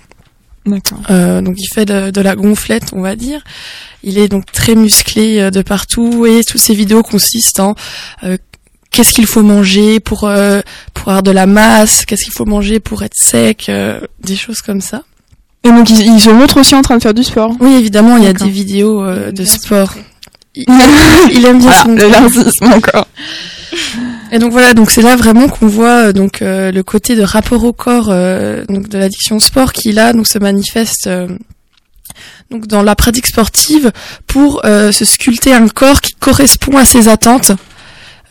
B: D'accord.
D: Euh, donc il fait de, de la gonflette, on va dire. Il est donc très musclé euh, de partout et toutes ses vidéos consistent en euh, qu'est-ce qu'il faut manger pour euh, pour avoir de la masse, qu'est-ce qu'il faut manger pour être sec, euh, des choses comme ça.
B: Et donc, il, il se montre aussi en train de faire du sport.
D: Oui, évidemment, il y a des vidéos euh, de sport. Il, il aime bien
B: Ah,
D: se
B: le
D: montrer.
B: encore. *laughs*
D: Et donc voilà, donc c'est là vraiment qu'on voit euh, donc euh, le côté de rapport au corps euh, donc de l'addiction au sport qui là donc se manifeste euh, donc dans la pratique sportive pour euh, se sculpter un corps qui correspond à ses attentes.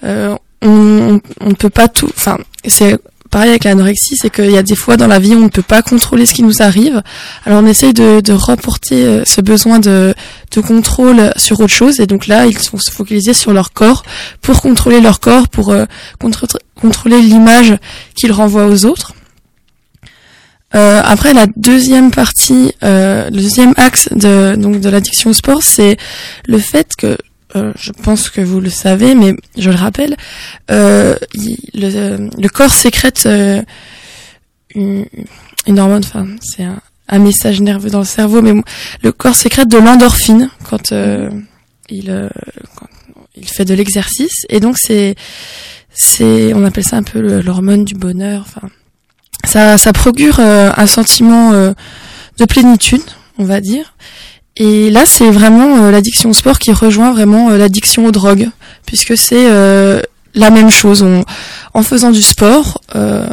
D: Euh, on, ne peut pas tout, enfin c'est pareil avec l'anorexie, c'est qu'il y a des fois dans la vie on ne peut pas contrôler ce qui nous arrive. Alors on essaye de, reporter euh, ce besoin de, contrôle sur autre chose et donc là ils vont se focaliser sur leur corps pour contrôler leur corps, pour euh, contrôler l'image qu'ils renvoient aux autres. Euh, après, la deuxième partie, le deuxième axe de de l'addiction au sport, c'est le fait que euh, je pense que vous le savez, mais je le rappelle, euh, le, corps sécrète euh, une, hormone, enfin c'est un, message nerveux dans le cerveau, mais le corps sécrète de l'endorphine quand il fait de l'exercice, et donc c'est on appelle ça un peu l'hormone du bonheur, enfin ça procure un sentiment de plénitude, on va dire. Et là, c'est vraiment euh, l'addiction au sport qui rejoint vraiment euh, l'addiction aux drogues, puisque c'est euh, la même chose. On, en faisant du sport, euh,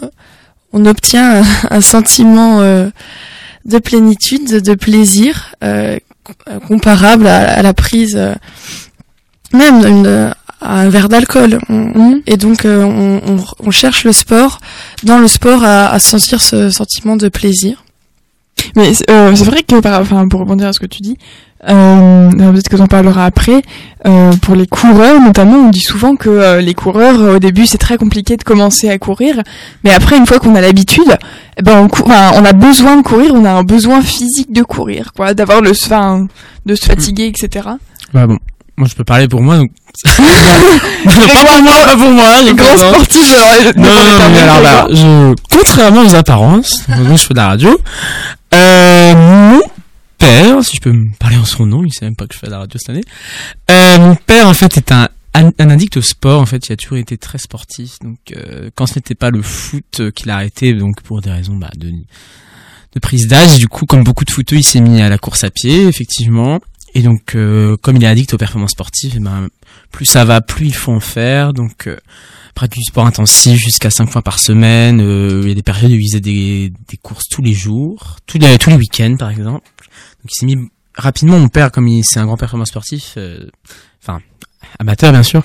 D: on obtient un, *laughs* un sentiment de plénitude, de plaisir, euh, com- comparable à, à la prise, même à un verre d'alcool. On- Et donc, euh, on, on- on cherche le sport, dans le sport, à, à sentir ce sentiment de plaisir.
B: Mais euh, c'est vrai que, par, enfin, pour rebondir à ce que tu dis, euh, peut-être que t'en parleras après, euh, pour les coureurs notamment, on dit souvent que euh, les coureurs, euh, au début, c'est très compliqué de commencer à courir, mais après, une fois qu'on a l'habitude, eh ben, on, on a besoin de courir, on a un besoin physique de courir, quoi, d'avoir le, enfin, de se fatiguer, etc.
G: Bah bon, moi je peux parler pour moi donc. *laughs* non, pas pour moi, pas pour moi.
B: Les grands sportifs,
G: Non, non, non, mais alors là, je, contrairement aux apparences, donc je fais de la radio, euh, mon père, si je peux me parler en son nom, il sait même pas que je fais de la radio cette année, euh, mon père, en fait, est un, un, un addict au sport, en fait, il a toujours été très sportif, donc, euh, quand ce n'était pas le foot euh, qu'il a arrêté, donc, pour des raisons, bah, de, de prise d'âge, du coup, comme beaucoup de footeux, il s'est mis à la course à pied, effectivement, et donc, euh, comme il est addict aux performances sportives, eh ben, plus ça va, plus il faut en faire, donc, euh, pratique du sport intensif jusqu'à 5 fois par semaine. euh, il y a des périodes où il faisait des, des courses tous les jours, tous les, tous les week-ends par exemple. Donc il s'est mis rapidement, mon père, comme il c'est un grand performance sportif, euh, enfin amateur bien sûr,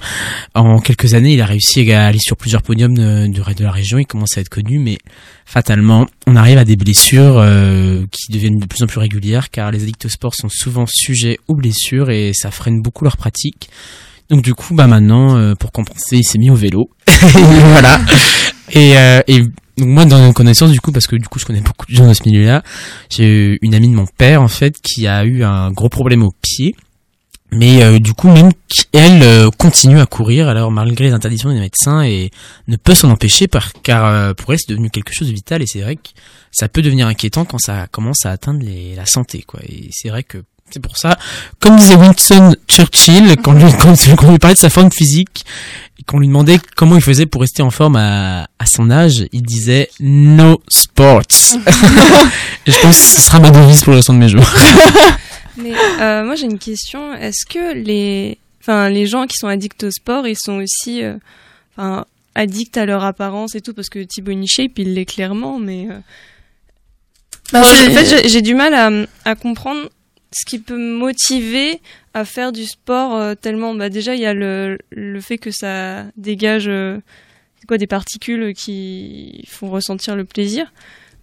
G: en quelques années il a réussi à aller sur plusieurs podiums de- de la région, il commence à être connu, mais fatalement on arrive à des blessures euh, qui deviennent de plus en plus régulières car les addicts au sport sont souvent sujets aux blessures et ça freine beaucoup leur pratique. Donc du coup, bah maintenant, euh, pour compenser, il s'est mis au vélo. *laughs* Voilà. Et, euh, et donc moi, dans une connaissance, du coup, parce que du coup, je connais beaucoup de gens dans ce milieu-là, j'ai une amie de mon père, en fait, qui a eu un gros problème au pied. Mais euh, du coup, même elle euh, continue à courir, alors malgré les interdictions des médecins, et ne peut s'en empêcher, par, car euh, pour elle, c'est devenu quelque chose de vital, et c'est vrai que ça peut devenir inquiétant quand ça commence à atteindre les, la santé, quoi. Et c'est vrai que c'est pour ça, comme disait Winston Churchill, quand, lui, *laughs* quand, quand on lui parlait de sa forme physique, et qu'on lui demandait comment il faisait pour rester en forme à, à son âge, il disait no sports. *laughs* *laughs* je pense que ce sera ma devise pour le restant de mes jours.
E: Mais euh, moi j'ai une question. Est-ce que les, enfin les gens qui sont addicts au sport, ils sont aussi, euh, enfin addicts à leur apparence et tout? Parce que Thibaut InShape il l'est clairement, mais euh,
D: Bah,
E: en fait j'ai- du mal à, à comprendre ce qui peut me motiver à faire du sport euh, tellement. Bah déjà il y a le le fait que ça dégage. euh, quoi des particules qui font ressentir le plaisir.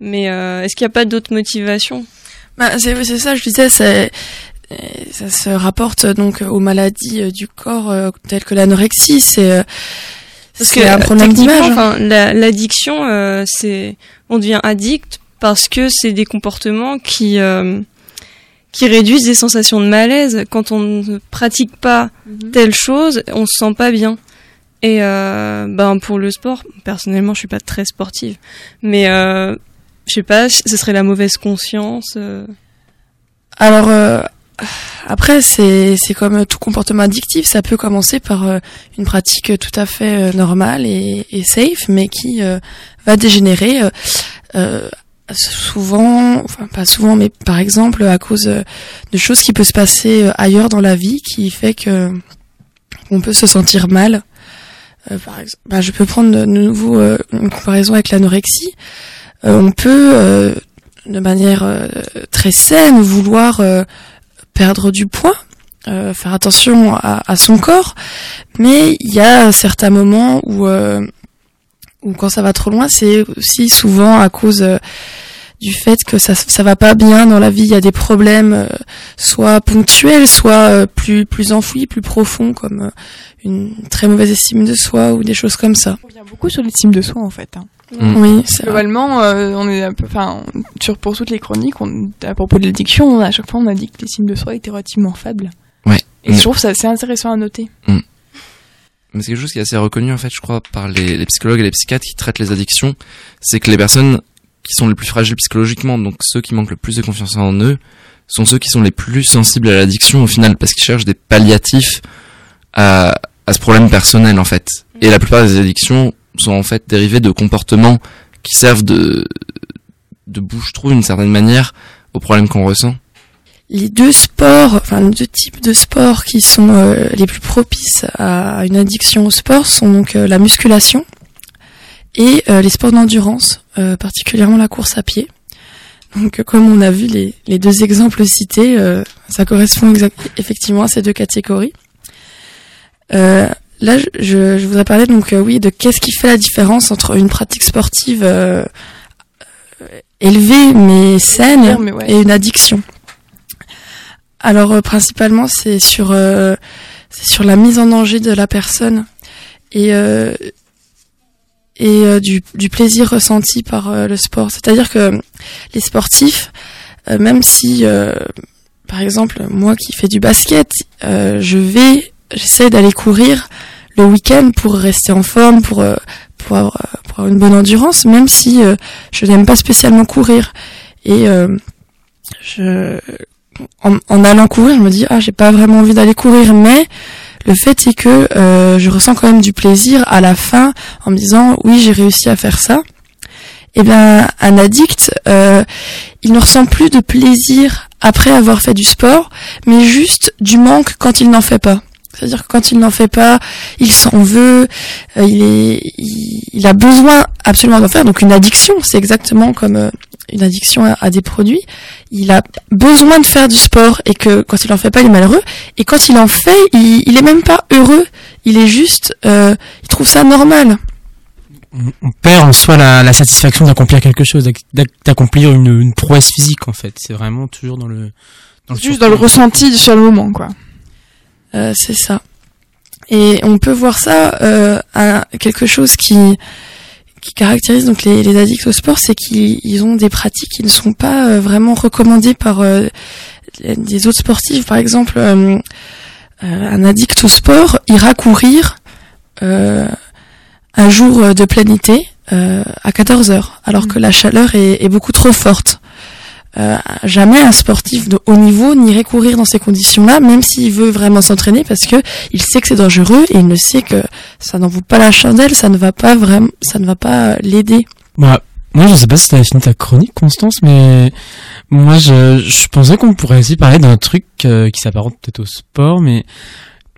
E: Mais euh, est-ce qu'il n'y a pas d'autres motivations?
D: Bah, c'est ça, je disais, c'est ça se rapporte donc aux maladies euh, du corps euh, telles que l'anorexie. C'est euh,
E: Parce
D: c'est
E: que
D: un problème d'image.
E: enfin, la- l'addiction, euh, c'est, on devient addict parce que c'est des comportements qui euh, qui réduisent des sensations de malaise. Quand on ne pratique pas telle chose, on se sent pas bien. Et euh, ben pour le sport, personnellement, je suis pas très sportive, mais je sais pas, ce serait la mauvaise conscience. euh.
D: Alors euh, après, c'est c'est comme tout comportement addictif. Ça peut commencer par euh, une pratique tout à fait euh, normale et, safe, mais qui va dégénérer souvent, enfin pas souvent, mais par exemple à cause de choses qui peuvent se passer ailleurs dans la vie, qui fait que on peut se sentir mal. Par exemple, bah, je peux prendre de nouveau une comparaison avec l'anorexie. Euh, on peut euh, de manière euh, très saine vouloir perdre du poids, faire attention à, son corps, mais il y a certains moments où, où quand ça va trop loin, c'est aussi souvent à cause du fait que ça ça va pas bien dans la vie, il y a des problèmes euh, soit ponctuels, soit euh, plus plus enfouis, plus profonds comme euh, une très mauvaise estime de soi ou des choses comme ça.
B: On revient beaucoup sur l'estime de soi en fait. hein.
C: Mm.
D: Oui, c'est vrai.
B: Globalement, euh, on est un peu, enfin, sur pour toutes les chroniques, on, à propos de l'addiction, à chaque fois on a dit que l'estime de soi était relativement faible.
C: Ouais.
B: Et je trouve ça assez intéressant à noter.
C: Mais c'est quelque chose qui est assez reconnu en fait, je crois, par les, les psychologues et les psychiatres qui traitent les addictions, c'est que les personnes qui sont les plus fragiles psychologiquement, donc ceux qui manquent le plus de confiance en eux, sont ceux qui sont les plus sensibles à l'addiction au final, parce qu'ils cherchent des palliatifs à, à ce problème personnel en fait. Et la plupart des addictions sont en fait dérivées de comportements qui servent de, de bouche-trou d'une certaine manière au problème qu'on ressent.
D: les deux sports, enfin les deux types de sports qui sont euh, les plus propices à une addiction au sport sont donc euh, la musculation et euh, les sports d'endurance, euh, particulièrement la course à pied. Donc euh, comme on a vu les, les deux exemples cités, euh, ça correspond exact- effectivement à ces deux catégories. Euh, là, je, je, je voudrais parler donc oui de qu'est-ce qui fait la différence entre une pratique sportive élevée mais saine
B: Mais ouais.
D: et une addiction. Alors euh, principalement c'est sur euh, c'est sur la mise en danger de la personne et euh, et euh, du, du plaisir ressenti par euh, le sport. C'est-à-dire que les sportifs, euh, même si euh, par exemple moi qui fais du basket, euh, je vais j'essaie d'aller courir le week-end pour rester en forme, pour euh, pour avoir, pour avoir une bonne endurance, même si je n'aime pas spécialement courir et je en, en allant courir, je me dis ah j'ai pas vraiment envie d'aller courir, mais le fait est que euh, je ressens quand même du plaisir à la fin en me disant oui j'ai réussi à faire ça. Eh bien un addict, euh, il ne ressent plus de plaisir après avoir fait du sport, mais juste du manque quand il n'en fait pas. C'est-à-dire que quand il n'en fait pas, il s'en veut, euh, il est, il, a besoin absolument d'en faire. Donc une addiction, c'est exactement comme une addiction à, à des produits. Il a besoin de faire du sport et que quand il en fait pas, il est malheureux. Et quand il en fait, il, il est même pas heureux. Il est juste, euh, il trouve ça normal.
I: on perd en soi la, la satisfaction d'accomplir quelque chose, d'ac- d'ac- d'accomplir une, une prouesse physique en fait. C'est vraiment toujours dans le dans le
B: Juste dans le ressenti sur le moment, quoi.
D: Euh, c'est ça. Et on peut voir ça euh, à quelque chose qui qui caractérise donc les, les addicts au sport, c'est qu'ils ils ont des pratiques qui ne sont pas euh, vraiment recommandées par euh, des autres sportifs. Par exemple, euh, un addict au sport ira courir euh, un jour de plein été euh, à 14 heures, alors que la chaleur est, est beaucoup trop forte. Euh, jamais un sportif de haut niveau n'irait courir dans ces conditions-là, même s'il veut vraiment s'entraîner, parce que il sait que c'est dangereux et il ne sait que ça n'en vaut pas la chandelle, ça ne va pas vraiment, ça ne va pas l'aider.
I: Bah, moi, je sais pas si t'avais fini ta chronique, Constance, mais moi, je, je pensais qu'on pourrait aussi parler d'un truc euh, qui s'apparente peut-être au sport, mais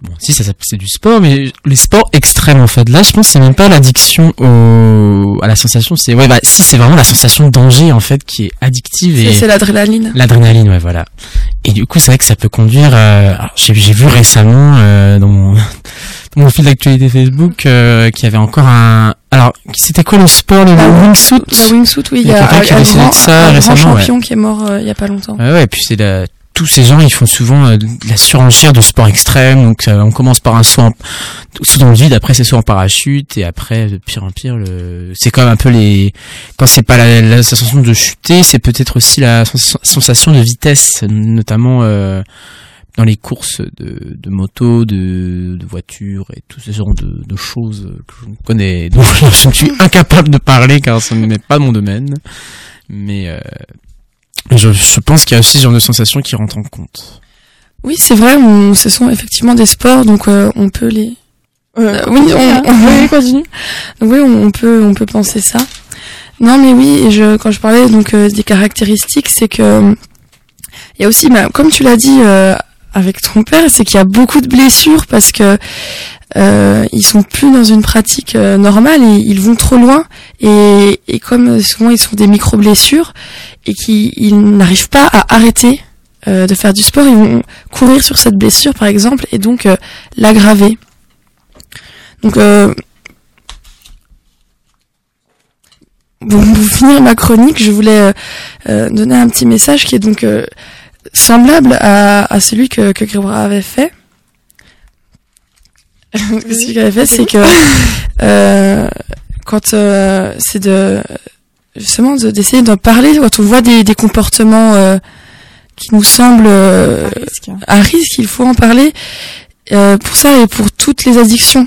I: bon, si ça c'est du sport, mais les sports extrêmes en fait. Là, je pense que c'est même pas l'addiction au à la sensation, c'est ouais, bah si, c'est vraiment la sensation de danger en fait qui est addictive et
D: c'est l'adrénaline.
I: L'adrénaline, ouais, voilà. Et du coup, c'est vrai que ça peut conduire. euh, j'ai vu récemment euh, dans mon *laughs*
G: mon fil d'actualité Facebook euh, qu'il y avait encore un. Alors, c'était quoi le sport, le
D: La-
G: wingsuit
D: La wingsuit, oui, il y
G: a quelqu'un qui a décidé
D: grand,
G: de ça
D: un grand
G: récemment,
D: champion qui est mort euh, il y a pas longtemps.
G: Ouais, ouais, et puis c'est la... tous ces gens, ils font souvent euh, la surenchère de sport extrême. Donc, euh, on commence par un saut, en... dans le vide, après c'est saut en parachute, et après, de pire en pire, le... c'est quand même un peu les. Quand c'est pas la, la sensation de chuter, c'est peut-être aussi la sens- sensation de vitesse, notamment euh, dans les courses de, de moto, de, de voitures et tout ce genre de, de choses que je connais, *laughs* dont je suis incapable de parler car ce n'est pas mon domaine. Mais euh, je, je pense qu'il y a aussi ce genre de sensations qui rentrent en compte.
D: Oui, c'est vrai, on, ce sont effectivement des sports, donc euh, on peut les.
B: Euh,
D: Euh, oui, on, on-
B: oui, continue.
D: donc *laughs* oui, on, on peut, on peut penser ça. Non, mais oui, et je, quand je parlais donc euh, des caractéristiques, c'est que il y a aussi, bah, comme tu l'as dit euh, avec ton père, c'est qu'il y a beaucoup de blessures parce que euh, ils sont plus dans une pratique euh, normale, et ils vont trop loin, et, et comme euh, souvent ils sont des micro blessures et qu'ils ils n'arrivent pas à arrêter euh, de faire du sport, ils vont courir sur cette blessure par exemple et donc euh, l'aggraver. Donc euh, Bon, pour finir ma chronique, je voulais donner un petit message qui est donc semblable à, à celui que, que avait fait. *laughs* Ce qu'il avait fait, c'est que euh, quand euh, c'est de justement de- d'essayer d'en parler quand on voit des, des comportements euh, qui nous semblent euh,
B: À risque.
D: à risque, il faut en parler. Euh, pour ça et pour toutes les addictions.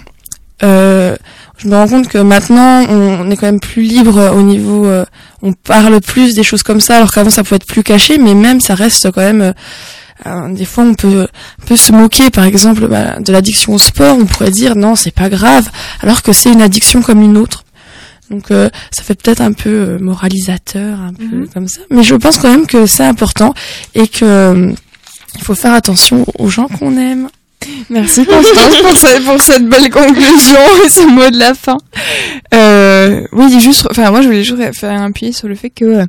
D: Euh, je me rends compte que maintenant, on, on est quand même plus libre au niveau, euh, on parle plus des choses comme ça, alors qu'avant ça pouvait être plus caché, mais même ça reste quand même. Euh, des fois, on peut, on peut se moquer, par exemple, bah, de l'addiction au sport. On pourrait dire non, c'est pas grave, alors que c'est une addiction comme une autre. Donc, euh, ça fait peut-être un peu euh, moralisateur, un peu
B: Mhm.
D: comme ça. Mais je pense quand même que c'est important et que euh, il faut faire attention aux gens qu'on aime.
B: Merci Constance pour, ce- pour cette belle conclusion *laughs* et ce mot de la fin. Euh, oui, juste, enfin moi je voulais juste faire appuyer sur le fait que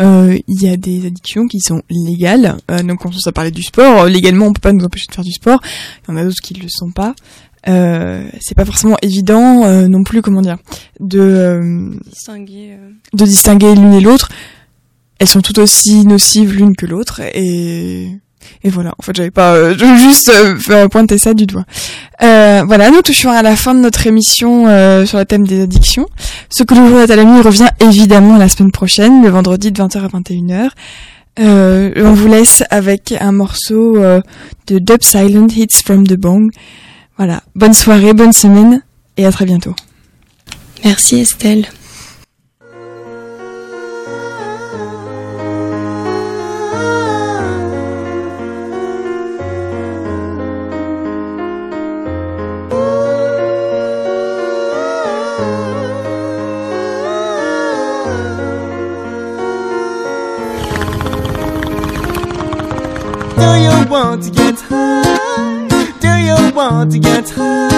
B: euh, il y a des addictions qui sont légales. Euh, donc on s'est parlé du sport, légalement on peut pas nous empêcher de faire du sport. Il y en a d'autres qui le sont pas. Euh, c'est pas forcément évident euh, non plus, comment dire, de euh,
E: Distinguer. euh,
B: de distinguer l'une et l'autre. Elles sont tout aussi nocives l'une que l'autre et et voilà. En fait, j'avais pas euh, juste euh, pointer ça du doigt. Euh, voilà, nous touchons à la fin de notre émission euh, sur le thème des addictions. Ce que le jour à la revient évidemment la semaine prochaine, le vendredi de 20h à 21h. Euh, on vous laisse avec un morceau de Dub Silent Hits from the Bong. Voilà, bonne soirée, bonne semaine et à très bientôt.
E: Merci Estelle.
K: Want to get high?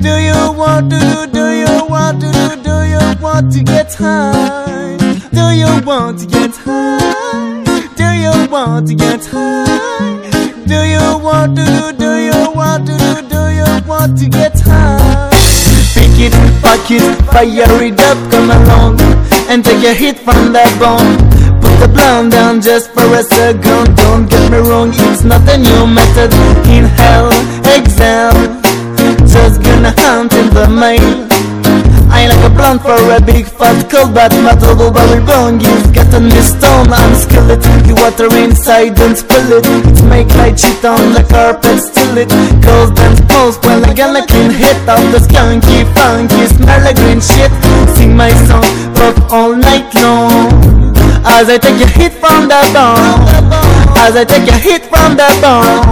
K: Do you want to do? Do you want to do? Do you want to get high? Do you want to get high? Do you want to get high? Do you want to do? Do you want to do? Do you want to get high? Pick it, pack it, fire it up, come along and take a hit from the bone. Put the blunt down just for a second. Don't get me wrong, it's not a new method. Inhale, exhale, just gonna hunt in the mail. I like a blunt for a big fat cold but my double barrel bone You've gotten me stone, I'm skillet. You water inside, don't spill it. It's make light shit on the carpet, still it. Goes and smells when I get a clean hit of the skunky, funky Smell like green shit. Sing my song, pop all night long As I take a hit from the bone As I take a hit from the bone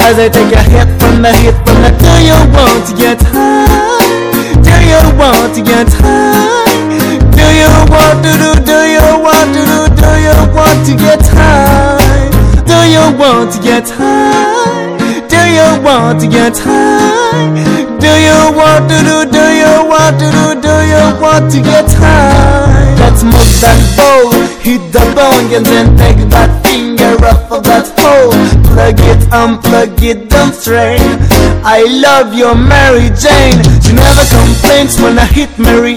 K: As I take a hit from the hit from the Do you want to get high? Do you want to get high? Do you want to do? Do you want to do? Do you want to get high? Do you want to get high? Do you want to get high? Do you want to do? Do you want to do? Do you want to get high? Let's move that ball, hit the bong and then take that finger off of that hole. Plug it unplug it, don't strain. I love your Mary Jane. She never complains when I hit Mary.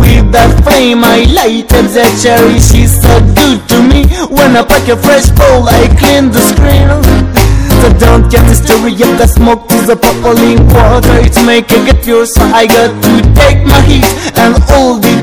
K: With that flame, I lighted that cherry. She's so good to me. When I pack a fresh bowl, I clean the screen. So don't get the story of the smoke to the bubbling water It's making it pure so I got to take my heat and hold it